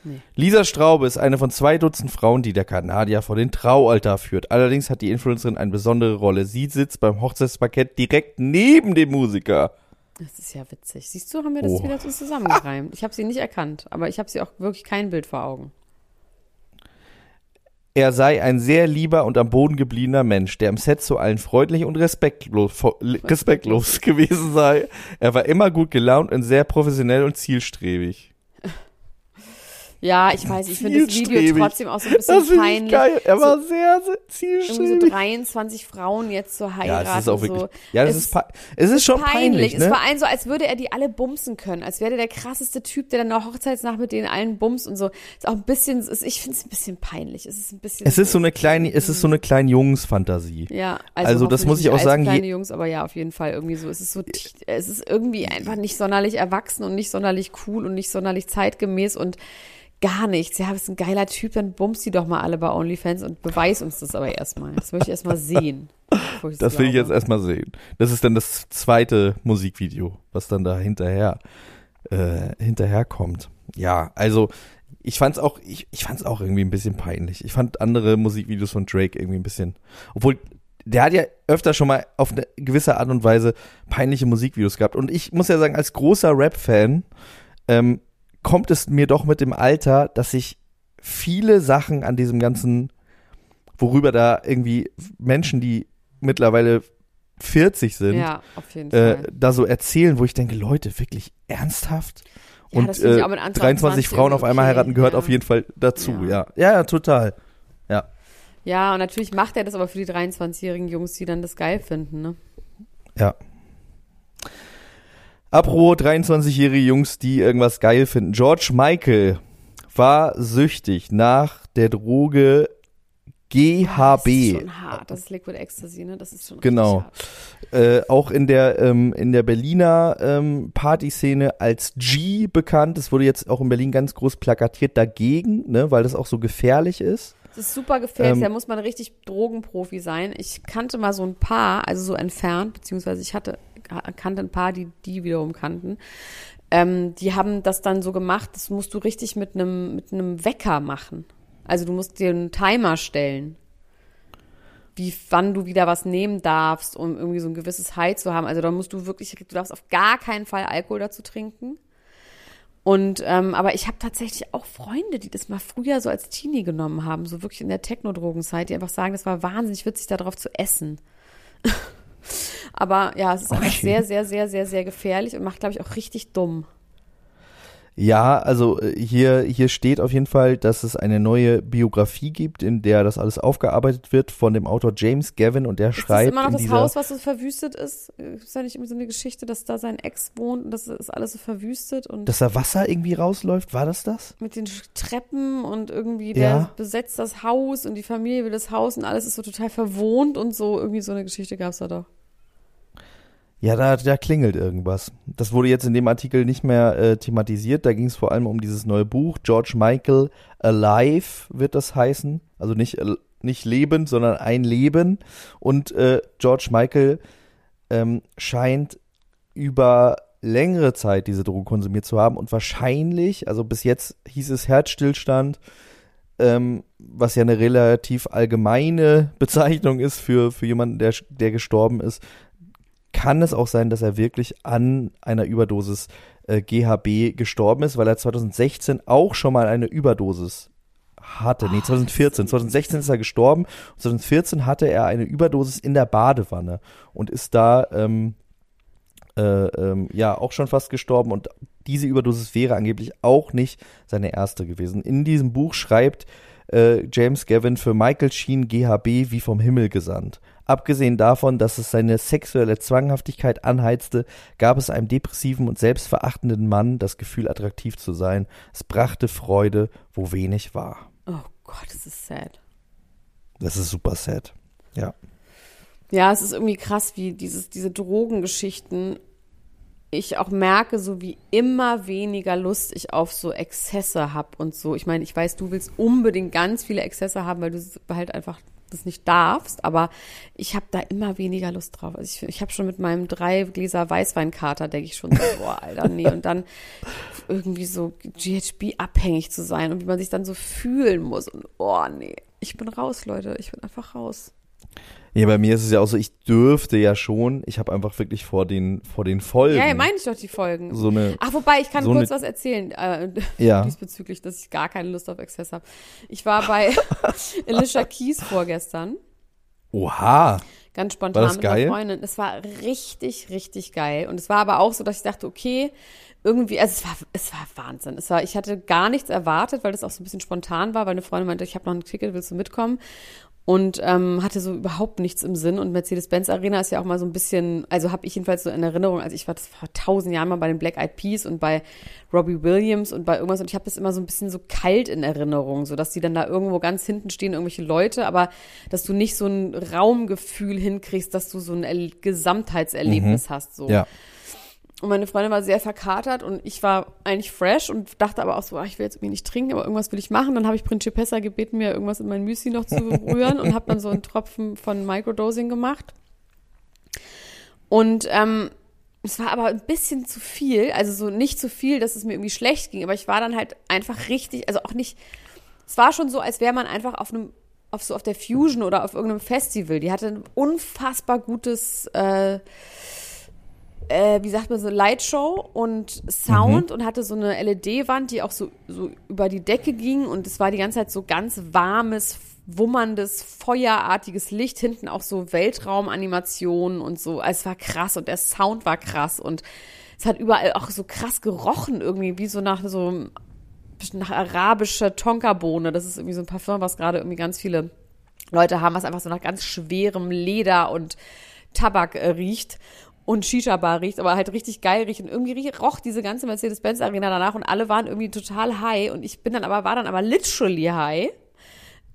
Speaker 3: Nee.
Speaker 2: Lisa Straube ist eine von zwei Dutzend Frauen, die der Kanadier vor den Traualtar führt. Allerdings hat die Influencerin eine besondere Rolle. Sie sitzt beim Hochzeitsparkett direkt neben dem Musiker.
Speaker 3: Das ist ja witzig. Siehst du, haben wir das
Speaker 2: Oh.
Speaker 3: wieder so zusammengereimt. Ich habe sie nicht erkannt, aber ich habe sie auch wirklich kein Bild vor Augen.
Speaker 2: Er sei ein sehr lieber und am Boden gebliebener Mensch, der im Set zu allen freundlich und respektlos, respektlos gewesen sei. Er war immer gut gelaunt und sehr professionell und zielstrebig.
Speaker 3: Ja, ich weiß, ich finde das Video
Speaker 2: Zielstrebig.
Speaker 3: trotzdem auch so ein bisschen
Speaker 2: Das
Speaker 3: peinlich.
Speaker 2: geil. Er
Speaker 3: so,
Speaker 2: war sehr, sehr
Speaker 3: irgendwie so
Speaker 2: zielstrebig.
Speaker 3: 23 Frauen jetzt zu heiraten.
Speaker 2: Ja, das ist auch wirklich.
Speaker 3: so.
Speaker 2: Ja, das
Speaker 3: Es
Speaker 2: ist, es ist schon peinlich,
Speaker 3: Es
Speaker 2: ne?
Speaker 3: war ein so, als würde er die alle bumsen können. Als wäre der der krasseste Typ, der dann nach Hochzeitsnacht mit denen allen bumst und so. Ist auch ein bisschen, ist, ich finde es ein bisschen peinlich. Es ist ein bisschen.
Speaker 2: Es ist so eine kleine, es ist so eine kleine Jungsfantasie.
Speaker 3: ja,
Speaker 2: also das
Speaker 3: hoffentlich
Speaker 2: muss ich auch sagen,
Speaker 3: Kleine Jungs, aber ja, auf jeden Fall irgendwie so. Es ist so, es ist irgendwie einfach nicht sonderlich erwachsen und nicht sonderlich cool und nicht sonderlich zeitgemäß und gar nichts. Ja, bist ein geiler Typ, dann bummst die doch mal alle bei OnlyFans und beweis uns das aber erstmal. Das möchte ich erstmal sehen.
Speaker 2: Das will ich
Speaker 3: glaube.
Speaker 2: jetzt erstmal sehen. Das ist dann das zweite Musikvideo, was dann da hinterher äh, hinterherkommt. Ja, also ich fand's auch, ich, ich fand's auch irgendwie ein bisschen peinlich. Ich fand andere Musikvideos von Drake irgendwie ein bisschen, obwohl der hat ja öfter schon mal auf eine gewisse Art und Weise peinliche Musikvideos gehabt. Und ich muss ja sagen, als großer Rap-Fan ähm, kommt es mir doch mit dem Alter, dass ich viele Sachen an diesem ganzen, worüber da irgendwie Menschen, die mittlerweile 40 sind,
Speaker 3: Ja,
Speaker 2: äh, da so erzählen, wo ich denke, Leute, wirklich ernsthaft?
Speaker 3: Ja,
Speaker 2: Und äh,
Speaker 3: auch mit Anfang
Speaker 2: 23 Frauen auf einmal
Speaker 3: okay,
Speaker 2: heiraten gehört
Speaker 3: ja.
Speaker 2: auf jeden Fall dazu,
Speaker 3: Ja.
Speaker 2: ja. Ja, ja, total. Ja.
Speaker 3: Ja, und natürlich macht er das aber für die 23-jährigen Jungs, die dann das geil finden, ne?
Speaker 2: Ja. Apro 23-jährige Jungs, die irgendwas geil finden. George Michael war süchtig nach der Droge
Speaker 3: Das ist
Speaker 2: GHB.
Speaker 3: schon hart. Das ist Liquid Ecstasy, ne? Das ist schon
Speaker 2: Genau. Äh, auch in der ähm, in der Berliner ähm, Partyszene als G bekannt. Es wurde jetzt auch in Berlin ganz groß plakatiert dagegen, ne, weil das auch so gefährlich ist.
Speaker 3: Das ist super gefährlich,
Speaker 2: Ähm,
Speaker 3: da muss man richtig Drogenprofi sein. Ich kannte mal so ein paar, also so entfernt, beziehungsweise ich hatte, kannte ein paar, die die wiederum kannten. Ähm, die haben das dann so gemacht, das musst du richtig mit einem mit einem Wecker machen. Also du musst dir einen Timer stellen, wie wann du wieder was nehmen darfst, um irgendwie so ein gewisses High zu haben. Also da musst du wirklich, du darfst auf gar keinen Fall Alkohol dazu trinken. Und ähm, aber ich habe tatsächlich auch Freunde, die das mal früher so als Teenie genommen haben, so wirklich in der Techno-Drogenzeit, die einfach sagen, das war wahnsinnig witzig, darauf zu essen. aber ja, es ist einfach
Speaker 2: Okay.
Speaker 3: sehr, sehr, sehr, sehr, sehr gefährlich und macht, glaube ich, auch richtig dumm.
Speaker 2: Ja, also äh, hier, hier steht auf jeden Fall, dass es eine neue Biografie gibt, in der das alles aufgearbeitet wird von dem Autor James Gavin und der
Speaker 3: Ist
Speaker 2: schreibt
Speaker 3: immer noch das Haus, was so verwüstet ist? Ist da nicht immer so eine Geschichte, dass da sein Ex wohnt und das ist alles so verwüstet und
Speaker 2: dass da Wasser irgendwie rausläuft, war das das?
Speaker 3: mit den Treppen und irgendwie der
Speaker 2: Ja.
Speaker 3: besetzt das Haus und die Familie will das Haus und alles ist so total verwohnt und so. Irgendwie so eine Geschichte gab's da doch.
Speaker 2: Ja, da, da klingelt irgendwas. Das wurde jetzt in dem Artikel nicht mehr äh, thematisiert. Da ging es vor allem um dieses neue Buch. George Michael Alive wird das heißen. Also nicht, äh, nicht lebend, sondern ein Leben. Und äh, George Michael ähm, scheint über längere Zeit diese Drogen konsumiert zu haben und wahrscheinlich, also bis jetzt hieß es Herzstillstand, ähm, was ja eine relativ allgemeine Bezeichnung ist für, für jemanden, der, der gestorben ist, kann es auch sein, dass er wirklich an einer Überdosis äh, GHB gestorben ist, weil er 2016 auch schon mal eine Überdosis hatte. Nee, 2014. 2016 ist er gestorben. 2014 hatte er eine Überdosis in der Badewanne und ist da ähm, äh, ähm, ja auch schon fast gestorben und diese Überdosis wäre angeblich auch nicht seine erste gewesen. In diesem Buch schreibt äh, James Gavin für Michael Sheen GHB wie vom Himmel gesandt. Abgesehen davon, dass es seine sexuelle Zwanghaftigkeit anheizte, gab es einem depressiven und selbstverachtenden Mann das Gefühl, attraktiv zu sein. Es brachte Freude, wo wenig war.
Speaker 3: Oh Gott, das ist sad.
Speaker 2: Das ist super sad. Ja.
Speaker 3: Ja, es ist irgendwie krass, wie dieses, diese Drogengeschichten ich auch merke, so wie immer weniger Lust ich auf so Exzesse hab und so. Ich meine, ich weiß, du willst unbedingt ganz viele Exzesse haben, weil du halt einfach das nicht darfst, aber ich habe da immer weniger Lust drauf. Also ich, ich habe schon mit meinem drei Gläser Weißweinkater, denke ich schon so, boah, Alter, nee. Und dann irgendwie so GHB abhängig zu sein und wie man sich dann so fühlen muss. Und oh, nee, ich bin raus, Leute. Ich bin einfach raus.
Speaker 2: Ja, bei mir ist es ja auch so, ich dürfte ja schon, ich habe einfach wirklich vor den, vor den Folgen
Speaker 3: Ja, ja, meine ich doch die Folgen.
Speaker 2: so eine,
Speaker 3: Ach, wobei, ich kann
Speaker 2: so
Speaker 3: kurz
Speaker 2: eine-
Speaker 3: was erzählen äh,
Speaker 2: ja,
Speaker 3: diesbezüglich, dass ich gar keine Lust auf Exzess habe. Ich war bei Alicia Keys vorgestern,
Speaker 2: oha,
Speaker 3: ganz spontan
Speaker 2: War das
Speaker 3: mit
Speaker 2: geil?
Speaker 3: einer Freundin. Es war richtig, richtig geil. Und es war aber auch so, dass ich dachte, okay, irgendwie, also es war, es war Wahnsinn. Es war, ich hatte gar nichts erwartet, weil das auch so ein bisschen spontan war, weil eine Freundin meinte, ich habe noch ein Ticket, willst du mitkommen? Und ähm, hatte so überhaupt nichts im Sinn. Und Mercedes-Benz Arena ist ja auch mal so ein bisschen, also habe ich jedenfalls so in Erinnerung, also ich war das vor tausend Jahren mal bei den Black Eyed Peas und bei Robbie Williams und bei irgendwas und ich habe das immer so ein bisschen so kalt in Erinnerung, so dass die dann da irgendwo ganz hinten stehen, irgendwelche Leute, aber dass du nicht so ein Raumgefühl hinkriegst, dass du so ein Gesamtheitserlebnis hast. So.
Speaker 2: ja.
Speaker 3: Und meine Freundin war sehr verkatert und ich war eigentlich fresh und dachte aber auch so, ah, ich will jetzt irgendwie nicht trinken, aber irgendwas will ich machen. Dann habe ich Principessa gebeten, mir irgendwas in mein Müsli noch zu rühren und habe dann so einen Tropfen von Microdosing gemacht. Und ähm, es war aber ein bisschen zu viel, also so nicht zu viel, dass es mir irgendwie schlecht ging, aber ich war dann halt einfach richtig, also auch nicht, es war schon so, als wäre man einfach auf einem, auf so auf der Fusion oder auf irgendeinem Festival. Die hatte ein unfassbar gutes äh, äh, wie sagt man so, Lightshow und Sound und hatte so eine LED-Wand, die auch so, so über die Decke ging und es war die ganze Zeit so ganz warmes, wummerndes, feuerartiges Licht, hinten auch so Weltraumanimationen und so. Also es war krass und der Sound war krass und es hat überall auch so krass gerochen irgendwie, wie so nach so nach arabischer Tonkabohne. Das ist irgendwie so ein Parfum, was gerade irgendwie ganz viele Leute haben, was einfach so nach ganz schwerem Leder und Tabak äh, riecht und Shisha-Bar riecht, aber halt richtig geil riecht. Und irgendwie roch diese ganze Mercedes-Benz-Arena danach und alle waren irgendwie total high. Und ich bin dann aber, war dann aber literally high.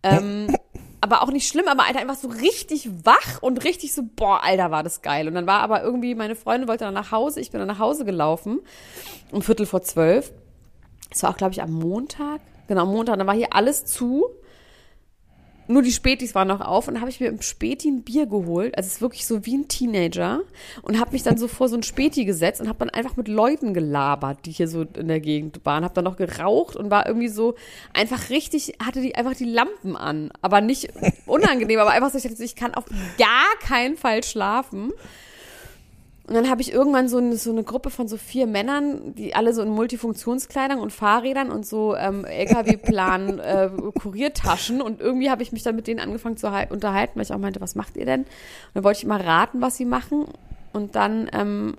Speaker 3: Ähm, aber auch nicht schlimm, aber Alter, einfach so richtig wach und richtig so, boah, Alter, war das geil. Und dann war aber irgendwie, meine Freundin wollte dann nach Hause, ich bin dann nach Hause gelaufen, um Viertel vor zwölf. Das war auch, glaube ich, am Montag. Genau, am Montag. Dann war hier alles zu. Nur die Spätis waren noch auf und habe ich mir im Späti ein Bier geholt. Also es ist wirklich so wie ein Teenager. Und habe mich dann so vor so ein Späti gesetzt und habe dann einfach mit Leuten gelabert, die hier so in der Gegend waren. Habe dann noch geraucht und war irgendwie so einfach richtig, hatte die einfach die Lampen an. Aber nicht unangenehm, aber einfach so, ich ich kann auf gar keinen Fall schlafen. Und dann habe ich irgendwann so eine, so eine Gruppe von so vier Männern, die alle so in Multifunktionskleidern und Fahrrädern und so ähm, LKW-Plan äh, Kuriertaschen und irgendwie habe ich mich dann mit denen angefangen zu unterhalten, weil ich auch meinte, was macht ihr denn? Und dann wollte ich mal raten, was sie machen. Und dann ähm,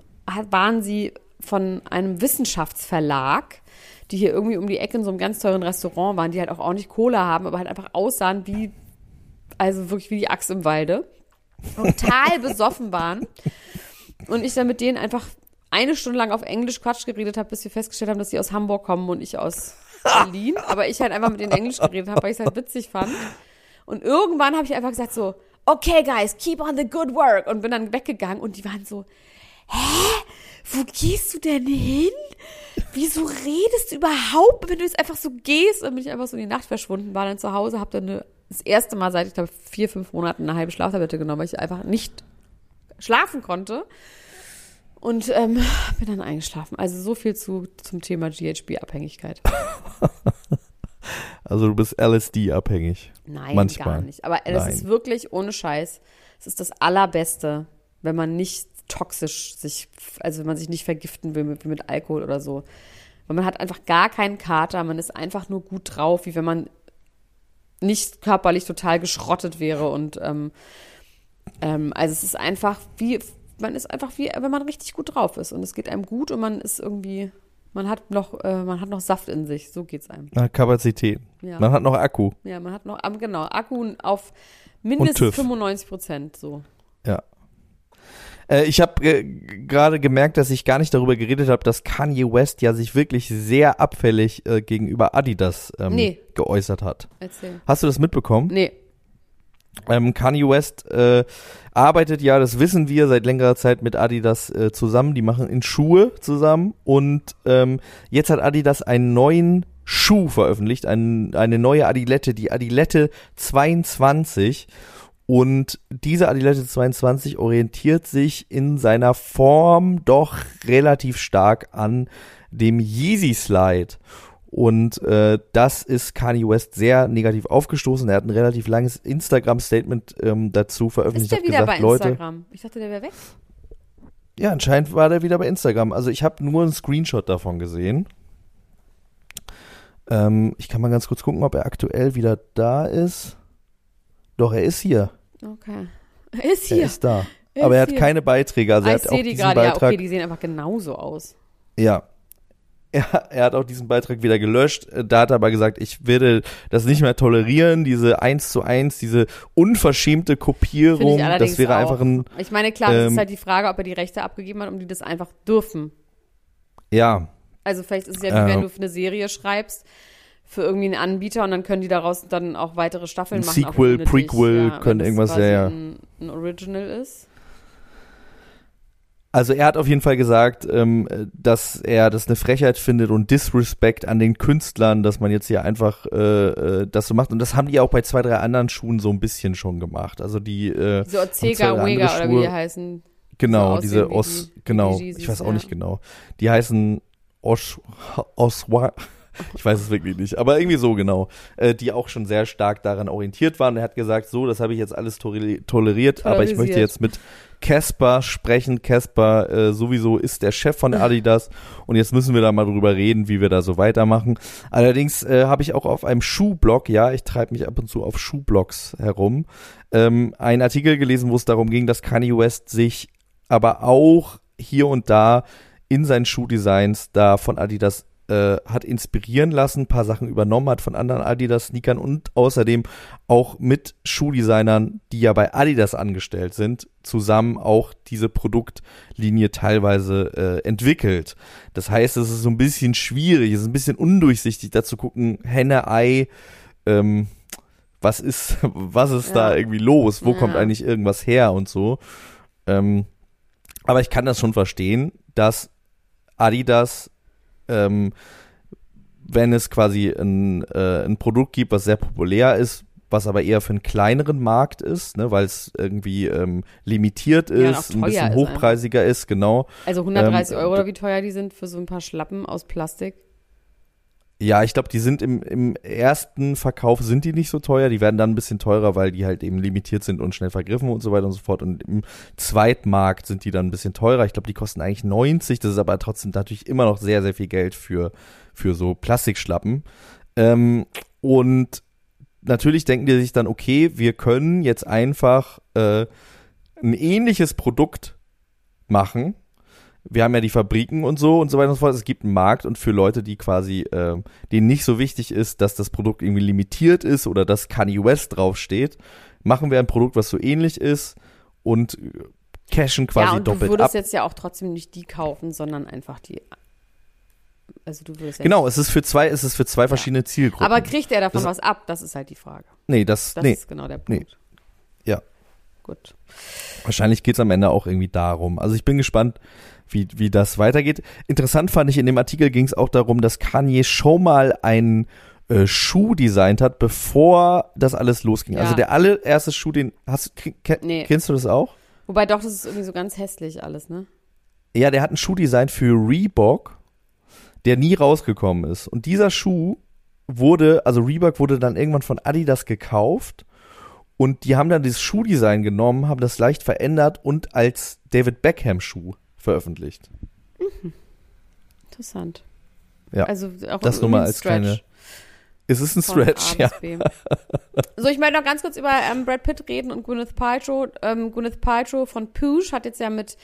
Speaker 3: waren sie von einem Wissenschaftsverlag, die hier irgendwie um die Ecke in so einem ganz teuren Restaurant waren, die halt auch, auch nicht Cola haben, aber halt einfach aussahen wie, also wirklich wie die Axt im Walde. Total besoffen waren. Und ich dann mit denen einfach eine Stunde lang auf Englisch Quatsch geredet habe, bis wir festgestellt haben, dass sie aus Hamburg kommen und ich aus Berlin. Aber ich halt einfach mit denen Englisch geredet habe, weil ich es halt witzig fand. Und irgendwann habe ich einfach gesagt so, okay guys, keep on the good work. Und bin dann weggegangen und die waren so, hä? Wo gehst du denn hin? Wieso redest du überhaupt, wenn du jetzt einfach so gehst? Und bin ich einfach so in die Nacht verschwunden, war dann zu Hause, habe dann eine, das erste Mal seit, ich glaube, vier, fünf Monaten eine halbe Schlaftablette genommen, weil ich einfach nicht schlafen konnte. Und ähm, bin dann eingeschlafen. Also so viel zu, zum Thema GHB-Abhängigkeit.
Speaker 2: Also du bist LSD-abhängig.
Speaker 3: Nein,
Speaker 2: Manchmal.
Speaker 3: gar nicht. Aber es
Speaker 2: Nein.
Speaker 3: ist wirklich ohne Scheiß. Es ist das Allerbeste, wenn man nicht toxisch sich, also wenn man sich nicht vergiften will mit, wie mit Alkohol oder so. Weil man hat einfach gar keinen Kater, man ist einfach nur gut drauf, wie wenn man nicht körperlich total geschrottet wäre und ähm, ähm, also es ist einfach wie, man ist einfach wie, wenn man richtig gut drauf ist und es geht einem gut und man ist irgendwie, man hat noch, äh, man hat noch Saft in sich, so geht's einem.
Speaker 2: Na, Kapazität.
Speaker 3: Ja.
Speaker 2: Man hat noch Akku.
Speaker 3: Ja, man hat noch, genau, Akku auf mindestens
Speaker 2: TÜV.
Speaker 3: 95 Prozent, so.
Speaker 2: Ja. Äh, ich habe äh, gerade gemerkt, dass ich gar nicht darüber geredet habe, dass Kanye West ja sich wirklich sehr abfällig äh, gegenüber Adidas ähm,
Speaker 3: Nee.
Speaker 2: geäußert hat.
Speaker 3: Erzähl.
Speaker 2: Hast du das mitbekommen?
Speaker 3: Nee,
Speaker 2: Ähm, Kanye West äh, arbeitet ja, das wissen wir, seit längerer Zeit mit Adidas äh, zusammen. Die machen in Schuhe zusammen und ähm, jetzt hat Adidas einen neuen Schuh veröffentlicht, ein, eine neue Adilette, die Adilette 22. Und diese Adilette 22 orientiert sich in seiner Form doch relativ stark an dem Yeezy Slide. Und äh, das ist Kanye West sehr negativ aufgestoßen. Er hat ein relativ langes Instagram-Statement ähm, dazu veröffentlicht.
Speaker 3: ist der wieder
Speaker 2: gesagt,
Speaker 3: bei
Speaker 2: Leute,
Speaker 3: Instagram? Ich dachte, der wäre weg.
Speaker 2: ja, anscheinend war der wieder bei Instagram. Also ich habe nur einen Screenshot davon gesehen. Ähm, ich kann mal ganz kurz gucken, ob er aktuell wieder da ist. Doch, er ist hier.
Speaker 3: Okay. Er ist
Speaker 2: Er
Speaker 3: hier.
Speaker 2: ist da.
Speaker 3: Er
Speaker 2: Aber er hat
Speaker 3: hier.
Speaker 2: keine Beiträge. Also
Speaker 3: Ah,
Speaker 2: er
Speaker 3: ich
Speaker 2: hat
Speaker 3: sehe die gerade. Ja,
Speaker 2: Beitrag.
Speaker 3: okay, die sehen einfach genauso aus.
Speaker 2: Ja. Er, er hat auch diesen Beitrag wieder gelöscht. Äh, Da hat er aber gesagt, ich werde das nicht mehr tolerieren, diese eins zu eins, diese unverschämte Kopierung. Das wäre
Speaker 3: auch.
Speaker 2: einfach ein,
Speaker 3: Ich meine, klar, das
Speaker 2: ähm,
Speaker 3: ist halt die Frage, ob er die Rechte abgegeben hat, um die das einfach dürfen.
Speaker 2: ja,
Speaker 3: Also vielleicht ist es ja wie
Speaker 2: Äh.
Speaker 3: wenn du für eine Serie schreibst für irgendwie einen Anbieter und dann können die daraus dann auch weitere Staffeln
Speaker 2: Ein
Speaker 3: machen.
Speaker 2: Sequel. Prequel,
Speaker 3: wenn
Speaker 2: können
Speaker 3: das
Speaker 2: irgendwas, ja, ja.
Speaker 3: Ein, ein Original ist.
Speaker 2: Also er hat auf jeden Fall gesagt, ähm, dass er das eine Frechheit findet und Disrespect an den Künstlern, dass man jetzt hier einfach äh, äh, das so macht. Und das haben die auch bei zwei, drei anderen Schuhen so ein bisschen schon gemacht. Also die äh,
Speaker 3: Ortega,
Speaker 2: drei
Speaker 3: Wega oder wie die heißen.
Speaker 2: Genau,
Speaker 3: aussehen
Speaker 2: diese Os,
Speaker 3: die-
Speaker 2: genau,
Speaker 3: die Yeezys,
Speaker 2: ich weiß auch
Speaker 3: ja.
Speaker 2: nicht genau. Die heißen Os, Oswa, Ich weiß es wirklich nicht. Aber irgendwie so genau. Äh, die auch schon sehr stark daran orientiert waren. Er hat gesagt, so, das habe ich jetzt alles toleriert, aber ich möchte jetzt mit Casper sprechen. Casper äh, sowieso ist der Chef von Adidas und jetzt müssen wir da mal drüber reden, wie wir da so weitermachen. Allerdings äh, habe ich auch auf einem Schuhblog, ja, ich treibe mich ab und zu auf Schuhblogs herum, ähm, einen Artikel gelesen, wo es darum ging, dass Kanye West sich aber auch hier und da in seinen Schuhdesigns da von Adidas äh, hat inspirieren lassen, ein paar Sachen übernommen hat von anderen Adidas-Sneakern und außerdem auch mit Schuhdesignern, die ja bei Adidas angestellt sind, zusammen auch diese Produktlinie teilweise äh, entwickelt. Das heißt, es ist so ein bisschen schwierig, es ist ein bisschen undurchsichtig, da zu gucken, Henne, Ei, ähm, was ist, was ist ja. da irgendwie los? Wo ja. kommt eigentlich irgendwas her und so? Ähm, aber ich kann das schon verstehen, dass Adidas ähm, wenn es quasi ein, äh, ein Produkt gibt, was sehr populär ist, was aber eher für einen kleineren Markt ist, ne, weil es irgendwie ähm, limitiert ist, ja, ein bisschen ist hochpreisiger einfach. ist, genau.
Speaker 3: Also 130 ähm, Euro oder wie teuer die sind für so ein paar Schlappen aus Plastik?
Speaker 2: Ja, ich glaube, die sind im, im ersten Verkauf sind die nicht so teuer, die werden dann ein bisschen teurer, weil die halt eben limitiert sind und schnell vergriffen und so weiter und so fort. Und im Zweitmarkt sind die dann ein bisschen teurer. Ich glaube, die kosten eigentlich 90, das ist aber trotzdem natürlich immer noch sehr, sehr viel Geld für, für so Plastikschlappen. Ähm, und natürlich denken die sich dann, okay, wir können jetzt einfach äh, ein ähnliches Produkt machen, wir haben ja die Fabriken und so und so weiter und so fort. Es gibt einen Markt und für Leute, die quasi, äh, denen nicht so wichtig ist, dass das Produkt irgendwie limitiert ist oder dass Kanye West draufsteht, machen wir ein Produkt, was so ähnlich ist und cashen quasi ja, und doppelt ab. Du
Speaker 3: würdest ab. jetzt ja auch trotzdem nicht die kaufen, sondern einfach die. Also du würdest
Speaker 2: genau, es ist für zwei, es ist für zwei ja. verschiedene Zielgruppen.
Speaker 3: Aber kriegt er davon das, was ab? Das ist halt die Frage.
Speaker 2: Nee, das,
Speaker 3: das
Speaker 2: nee,
Speaker 3: ist genau der Punkt.
Speaker 2: Nee. Ja.
Speaker 3: Gut.
Speaker 2: Wahrscheinlich geht es am Ende auch irgendwie darum. Also ich bin gespannt, wie, wie das weitergeht. Interessant fand ich, in dem Artikel ging es auch darum, dass Kanye schon mal einen äh, Schuh designt hat, bevor das alles losging. Also ja. Also der allererste Schuh, den hast nee. kennst du das auch?
Speaker 3: Wobei doch, das ist irgendwie so ganz hässlich alles, ne?
Speaker 2: Ja, der hat einen Schuh designt für Reebok, der nie rausgekommen ist. Und dieser Schuh wurde, also Reebok wurde dann irgendwann von Adidas gekauft und die haben dann dieses Schuhdesign genommen, haben das leicht verändert und als David Beckham Schuh veröffentlicht. Mhm.
Speaker 3: Interessant.
Speaker 2: Ja. Also auch das nur mal als Stretch. kleine. Es ist ein Stretch, ja.
Speaker 3: so, ich möchte noch ganz kurz über ähm, Brad Pitt reden und Gwyneth Paltrow. Ähm, Gwyneth Paltrow von Poosh hat jetzt ja mit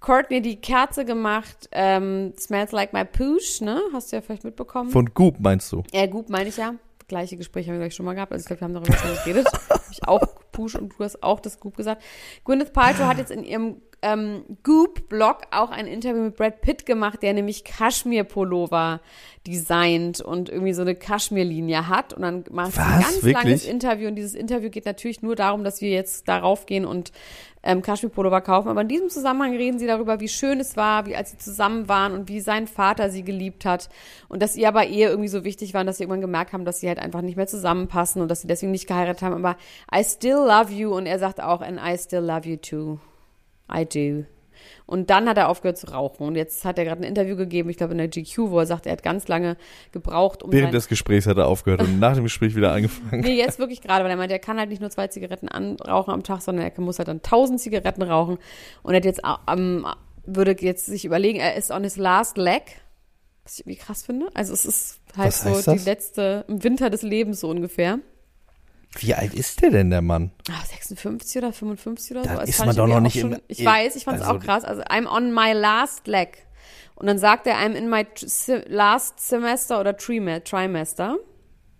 Speaker 3: Courtney die Kerze gemacht. Ähm, Smells Like My Poosh, ne? Hast du ja vielleicht mitbekommen.
Speaker 2: Von Goop meinst du?
Speaker 3: Ja, Goop meine ich ja. Gleiche Gespräche haben wir gleich schon mal gehabt. Also ich glaube, wir haben darüber schon geredet. ich auch Poosh und du hast auch das Goop gesagt. Gwyneth Paltrow hat jetzt in ihrem ähm, Goop-Blog auch ein Interview mit Brad Pitt gemacht, der nämlich Kaschmir-Pullover designt und irgendwie so eine Kaschmir-Linie hat. Und dann macht sie ein ganz Wirklich? langes Interview. Und dieses Interview geht natürlich nur darum, dass wir jetzt darauf gehen und ähm, Kaschmir-Pullover kaufen. Aber in diesem Zusammenhang reden sie darüber, wie schön es war, wie als sie zusammen waren und wie sein Vater sie geliebt hat. Und dass ihr aber Ehe irgendwie so wichtig war, dass sie irgendwann gemerkt haben, dass sie halt einfach nicht mehr zusammenpassen und dass sie deswegen nicht geheiratet haben. Aber I still love you. Und er sagt auch, and I still love you too. I do. Und dann hat er aufgehört zu rauchen. Und jetzt hat er gerade ein Interview gegeben, ich glaube in der GQ, wo er sagt, er hat ganz lange gebraucht,
Speaker 2: um. Während des Gesprächs hat er aufgehört und nach dem Gespräch wieder angefangen.
Speaker 3: Nee, jetzt wirklich gerade, weil er meint, er kann halt nicht nur zwei Zigaretten anrauchen am Tag, sondern er muss halt dann tausend Zigaretten rauchen. Und er hat jetzt, ähm, würde jetzt sich überlegen, er ist on his last leg. Was ich irgendwie krass finde. Also es ist halt so die letzte, im Winter des Lebens so ungefähr.
Speaker 2: Wie alt ist der denn, der Mann?
Speaker 3: Ach, 56 oder 55 oder
Speaker 2: da
Speaker 3: so.
Speaker 2: Das ist man doch noch nicht schon, in,
Speaker 3: Ich weiß, ich fand es also, auch krass. Also, I'm on my last leg. Und dann sagt er, I'm in my last semester oder trimester.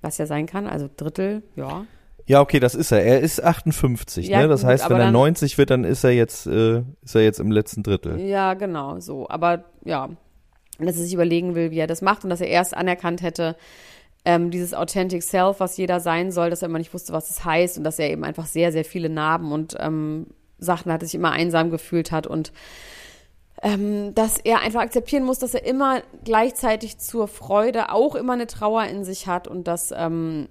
Speaker 3: Was ja sein kann, also Drittel, ja.
Speaker 2: Ja, okay, das ist er. Er ist 58, ja, ne? Das gut, heißt, wenn er 90 wird, dann ist er jetzt, äh, ist er jetzt im letzten Drittel.
Speaker 3: Ja, genau, so. Aber ja, dass er sich überlegen will, wie er das macht und dass er erst anerkannt hätte, ähm, dieses Authentic Self, was jeder sein soll, dass er immer nicht wusste, was es heißt und dass er eben einfach sehr, sehr viele Narben und ähm, Sachen hatte, sich immer einsam gefühlt hat und ähm, dass er einfach akzeptieren muss, dass er immer gleichzeitig zur Freude auch immer eine Trauer in sich hat und dass ähm,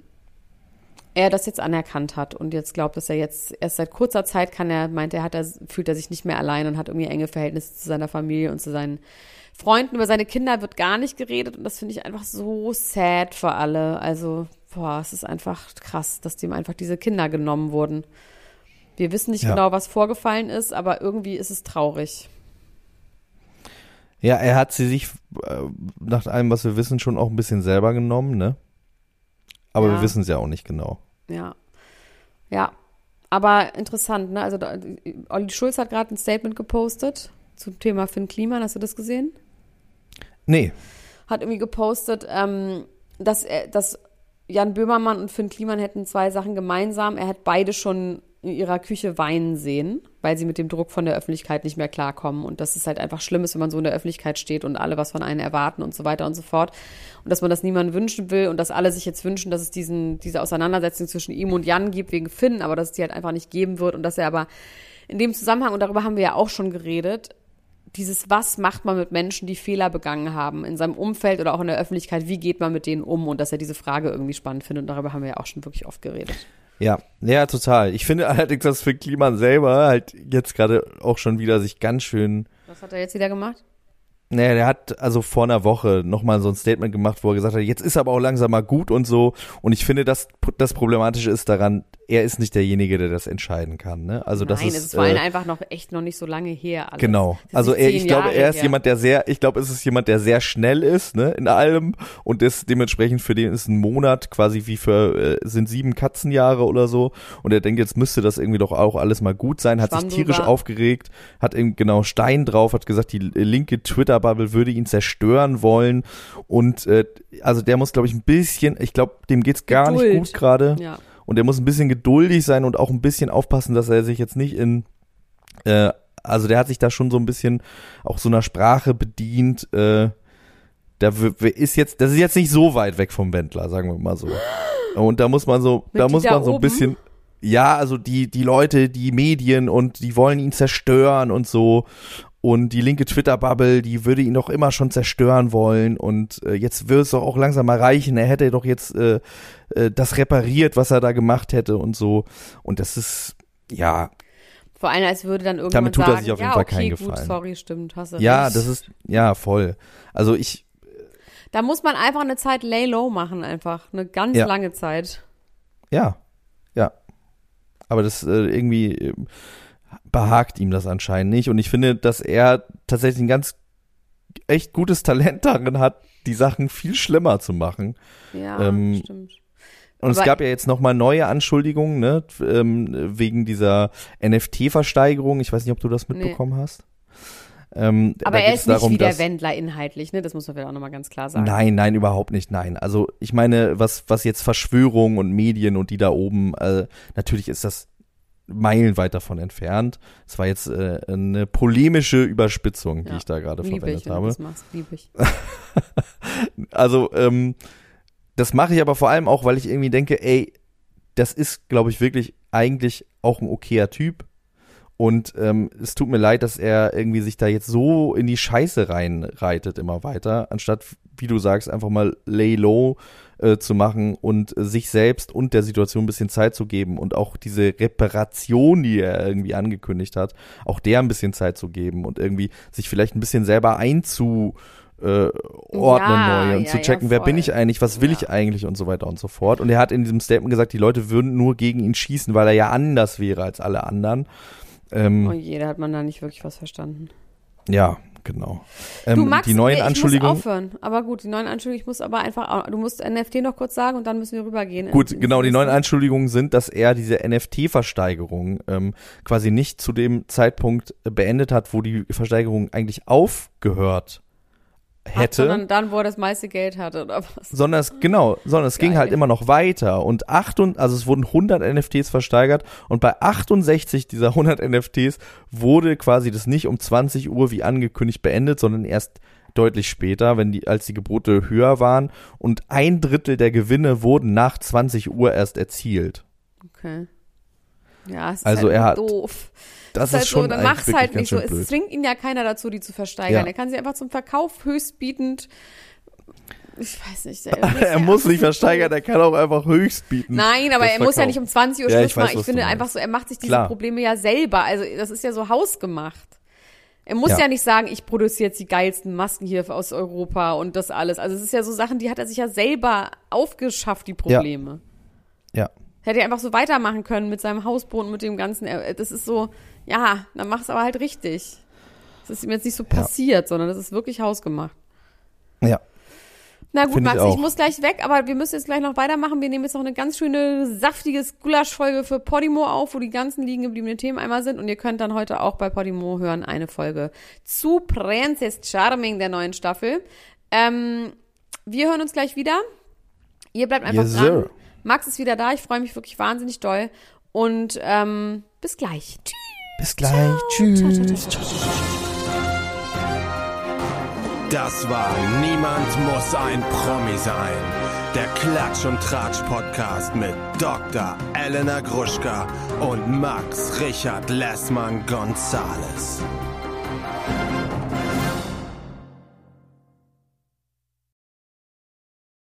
Speaker 3: er das jetzt anerkannt hat und jetzt glaubt, dass er jetzt erst seit kurzer Zeit kann er, meint er, hat er, fühlt er sich nicht mehr allein und hat irgendwie enge Verhältnisse zu seiner Familie und zu seinen Freunden. Über seine Kinder wird gar nicht geredet und das finde ich einfach so sad für alle. Also, boah, es ist einfach krass, dass dem einfach diese Kinder genommen wurden. Wir wissen nicht
Speaker 2: Ja.
Speaker 3: genau, was vorgefallen ist, aber irgendwie ist es traurig.
Speaker 2: Ja, er hat sie sich, äh, nach allem, was wir wissen, schon auch ein bisschen selber genommen, ne? Aber
Speaker 3: Ja.
Speaker 2: wir wissen es ja auch nicht genau.
Speaker 3: Ja. Ja. Aber interessant, ne? Also, da, Olli Schulz hat gerade ein Statement gepostet zum Thema Finn Kliman. Hast du das gesehen?
Speaker 2: Nee,
Speaker 3: Hat irgendwie gepostet, ähm, dass, dass Jan Böhmermann und Finn Kliman hätten zwei Sachen gemeinsam. Er hat beide schon in ihrer Küche weinen sehen, weil sie mit dem Druck von der Öffentlichkeit nicht mehr klarkommen. Und dass es halt einfach schlimm ist, wenn man so in der Öffentlichkeit steht und alle was von einem erwarten und so weiter und so fort. Und dass man das niemandem wünschen will und dass alle sich jetzt wünschen, dass es diesen, diese Auseinandersetzung zwischen ihm und Jan gibt wegen Finn, aber dass es die halt einfach nicht geben wird und dass er aber in dem Zusammenhang, und darüber haben wir ja auch schon geredet, dieses, was macht man mit Menschen, die Fehler begangen haben, in seinem Umfeld oder auch in der Öffentlichkeit, wie geht man mit denen um und dass er diese Frage irgendwie spannend findet und darüber haben wir ja auch schon wirklich oft geredet.
Speaker 2: Ja, ja, total. Ich finde allerdings, dass für Kliman selber halt jetzt gerade auch schon wieder sich ganz schön
Speaker 3: Was hat er jetzt wieder gemacht?
Speaker 2: Naja, der hat also vor einer Woche nochmal so ein Statement gemacht, wo er gesagt hat, jetzt ist aber auch langsam mal gut und so. Und ich finde, das, das Problematische ist daran, er ist nicht derjenige, der das entscheiden kann. Ne? Also das
Speaker 3: Nein,
Speaker 2: ist,
Speaker 3: es ist vor allem
Speaker 2: äh,
Speaker 3: einfach noch echt noch nicht so lange her. Alles.
Speaker 2: Genau.
Speaker 3: Das ist
Speaker 2: Also
Speaker 3: nicht
Speaker 2: er, ich glaube, er ist
Speaker 3: her.
Speaker 2: jemand, der sehr, ich glaube, es ist jemand, der sehr schnell ist, ne, in allem und das dementsprechend für den ist ein Monat quasi wie für äh, sind sieben Katzenjahre oder so und er denkt, jetzt müsste das irgendwie doch auch alles mal gut sein, hat
Speaker 3: Schwamm
Speaker 2: sich tierisch
Speaker 3: drüber.
Speaker 2: aufgeregt, hat eben genau Stein drauf, hat gesagt, die linke Twitter Bubble würde ihn zerstören wollen und äh, also der muss glaube ich ein bisschen, ich glaube, dem geht's gar nicht
Speaker 3: Geduld.
Speaker 2: gut gerade.
Speaker 3: Ja.
Speaker 2: Und er muss ein bisschen geduldig sein und auch ein bisschen aufpassen, dass er sich jetzt nicht in, äh, also der hat sich da schon so ein bisschen auch so einer Sprache bedient, äh, da ist jetzt, das ist jetzt nicht so weit weg vom Wendler, sagen wir mal so. Und da muss man so,
Speaker 3: Mit
Speaker 2: da muss
Speaker 3: da
Speaker 2: man so ein bisschen, ja, also die, die Leute, die Medien und die wollen ihn zerstören und so. Und die linke Twitter-Bubble, die würde ihn doch immer schon zerstören wollen. Und äh, jetzt wird es doch auch langsam mal reichen. Er hätte doch jetzt äh, äh, das repariert, was er da gemacht hätte und so. Und das ist, ja,
Speaker 3: Vor allem, als würde dann irgendwann
Speaker 2: Damit tut er
Speaker 3: sagen,
Speaker 2: sich auf jeden
Speaker 3: ja,
Speaker 2: Fall
Speaker 3: okay,
Speaker 2: keinen
Speaker 3: gut,
Speaker 2: Gefallen.
Speaker 3: sorry, stimmt, hast du
Speaker 2: ja,
Speaker 3: recht.
Speaker 2: das ist, ja, voll. Also ich,
Speaker 3: Da muss man einfach eine Zeit lay low machen, einfach. Eine ganz
Speaker 2: Ja.
Speaker 3: lange Zeit.
Speaker 2: ja, ja. Aber das äh, irgendwie äh, behagt ihm das anscheinend nicht. Und ich finde, dass er tatsächlich ein ganz echt gutes Talent darin hat, die Sachen viel schlimmer zu machen.
Speaker 3: Ja,
Speaker 2: Ähm,
Speaker 3: stimmt.
Speaker 2: Und es
Speaker 3: Aber-
Speaker 2: gab ja jetzt nochmal neue Anschuldigungen, ne, ähm, wegen dieser NFT-Versteigerung. Ich weiß nicht, ob du das
Speaker 3: Nee.
Speaker 2: mitbekommen hast. Ähm,
Speaker 3: Aber er ist nicht
Speaker 2: darum,
Speaker 3: wie der
Speaker 2: dass-
Speaker 3: Wendler inhaltlich, ne? Das muss man vielleicht auch nochmal ganz klar sagen.
Speaker 2: Nein, nein, überhaupt nicht, nein. Also ich meine, was, was jetzt Verschwörung und Medien und die da oben, äh, natürlich ist das meilenweit davon entfernt. Es war jetzt äh, eine polemische Überspitzung, die
Speaker 3: Ja,
Speaker 2: ich da gerade verwendet
Speaker 3: ich, wenn du
Speaker 2: habe.
Speaker 3: das machst, lieb ich.
Speaker 2: Also, ähm, das mache ich aber vor allem auch, weil ich irgendwie denke, ey, das ist, glaube ich, wirklich eigentlich auch ein okayer Typ. Und ähm, es tut mir leid, dass er irgendwie sich da jetzt so in die Scheiße reinreitet immer weiter, anstatt, wie du sagst, einfach mal lay low äh, zu machen und äh, sich selbst und der Situation ein bisschen Zeit zu geben und auch diese Reparation, die er irgendwie angekündigt hat, auch der ein bisschen Zeit zu geben und irgendwie sich vielleicht ein bisschen selber einzu äh, ordnen
Speaker 3: Ja,
Speaker 2: neu und
Speaker 3: ja,
Speaker 2: zu
Speaker 3: ja,
Speaker 2: checken, wer bin ich eigentlich, was will
Speaker 3: Ja.
Speaker 2: ich eigentlich und so weiter und so fort. Und er hat in diesem Statement gesagt, die Leute würden nur gegen ihn schießen, weil er ja anders wäre als alle anderen. Ähm,
Speaker 3: Oh je, da hat man da nicht wirklich was verstanden.
Speaker 2: Ja, genau.
Speaker 3: Du
Speaker 2: Ähm,
Speaker 3: Max,
Speaker 2: die neuen
Speaker 3: ich muss
Speaker 2: Anschuldigungen.
Speaker 3: aufhören. Aber gut, die neuen Anschuldigungen, ich muss aber einfach, du musst NFT noch kurz sagen und dann müssen wir rübergehen.
Speaker 2: Gut,
Speaker 3: in-
Speaker 2: genau, die neuen. Anschuldigungen sind, dass er diese NFT-Versteigerung ähm, quasi nicht zu dem Zeitpunkt beendet hat, wo die Versteigerung eigentlich aufgehört Hätte.
Speaker 3: sondern dann, wo er das meiste Geld hatte, oder was?
Speaker 2: sondern es genau, sondern es ging
Speaker 3: Geil.
Speaker 2: halt immer noch weiter und acht und, also es wurden 100 NFTs versteigert und bei 68 dieser 100 NFTs wurde quasi das nicht um 20 Uhr wie angekündigt beendet, sondern erst deutlich später, wenn die als die Gebote höher waren und ein Drittel der Gewinne wurden nach 20 Uhr erst erzielt.
Speaker 3: Okay. Ja, es ist
Speaker 2: Also
Speaker 3: halt
Speaker 2: er hat
Speaker 3: doof.
Speaker 2: Das
Speaker 3: halt
Speaker 2: ist schon
Speaker 3: so, dann mach's halt nicht so.
Speaker 2: schön
Speaker 3: Es
Speaker 2: blöd.
Speaker 3: zwingt ihn ja keiner dazu, die zu versteigern.
Speaker 2: Ja.
Speaker 3: Er kann sie einfach zum Verkauf höchstbietend Ich weiß nicht.
Speaker 2: er muss nicht versteigern, er kann auch einfach höchst bieten.
Speaker 3: Nein, aber er muss ja nicht um 20 Uhr
Speaker 2: Ja,
Speaker 3: Schluss
Speaker 2: ich weiß,
Speaker 3: machen. Ich finde einfach so, er macht sich diese
Speaker 2: Klar.
Speaker 3: Probleme ja selber. Also das ist ja so hausgemacht. Er muss ja.
Speaker 2: Ja.
Speaker 3: nicht sagen, ich produziere jetzt die geilsten Masken hier aus Europa und das alles. Also es ist ja so Sachen, die hat er sich ja selber aufgeschafft, die Probleme.
Speaker 2: Ja.
Speaker 3: Hätte er einfach so weitermachen können mit seinem Hausboot und mit dem Ganzen. Das ist so, ja, dann mach's aber halt richtig. Das ist ihm jetzt nicht so passiert, sondern das ist wirklich hausgemacht.
Speaker 2: Ja.
Speaker 3: Na gut,
Speaker 2: Find ich
Speaker 3: Max, ich,
Speaker 2: auch.
Speaker 3: muss gleich weg, aber wir müssen jetzt gleich noch weitermachen. Wir nehmen jetzt noch eine ganz schöne, saftige Gulasch-Folge für Podimo auf, wo die ganzen liegen gebliebenen Themen einmal sind. Und ihr könnt dann heute auch bei Podimo hören eine Folge zu Princess Charming der neuen Staffel. Ähm, wir hören uns gleich wieder. Ihr bleibt einfach
Speaker 2: Yes,
Speaker 3: dran.
Speaker 2: sir.
Speaker 3: Max ist wieder da. Ich freue mich wirklich wahnsinnig doll. Und ähm, bis gleich. Tschüss.
Speaker 2: Bis gleich. Tschüss.
Speaker 1: Das war Niemand muss ein Promi sein. Der Klatsch und Tratsch Podcast mit Dr. Elena Gruschka und Max Richard Lessmann Gonzales.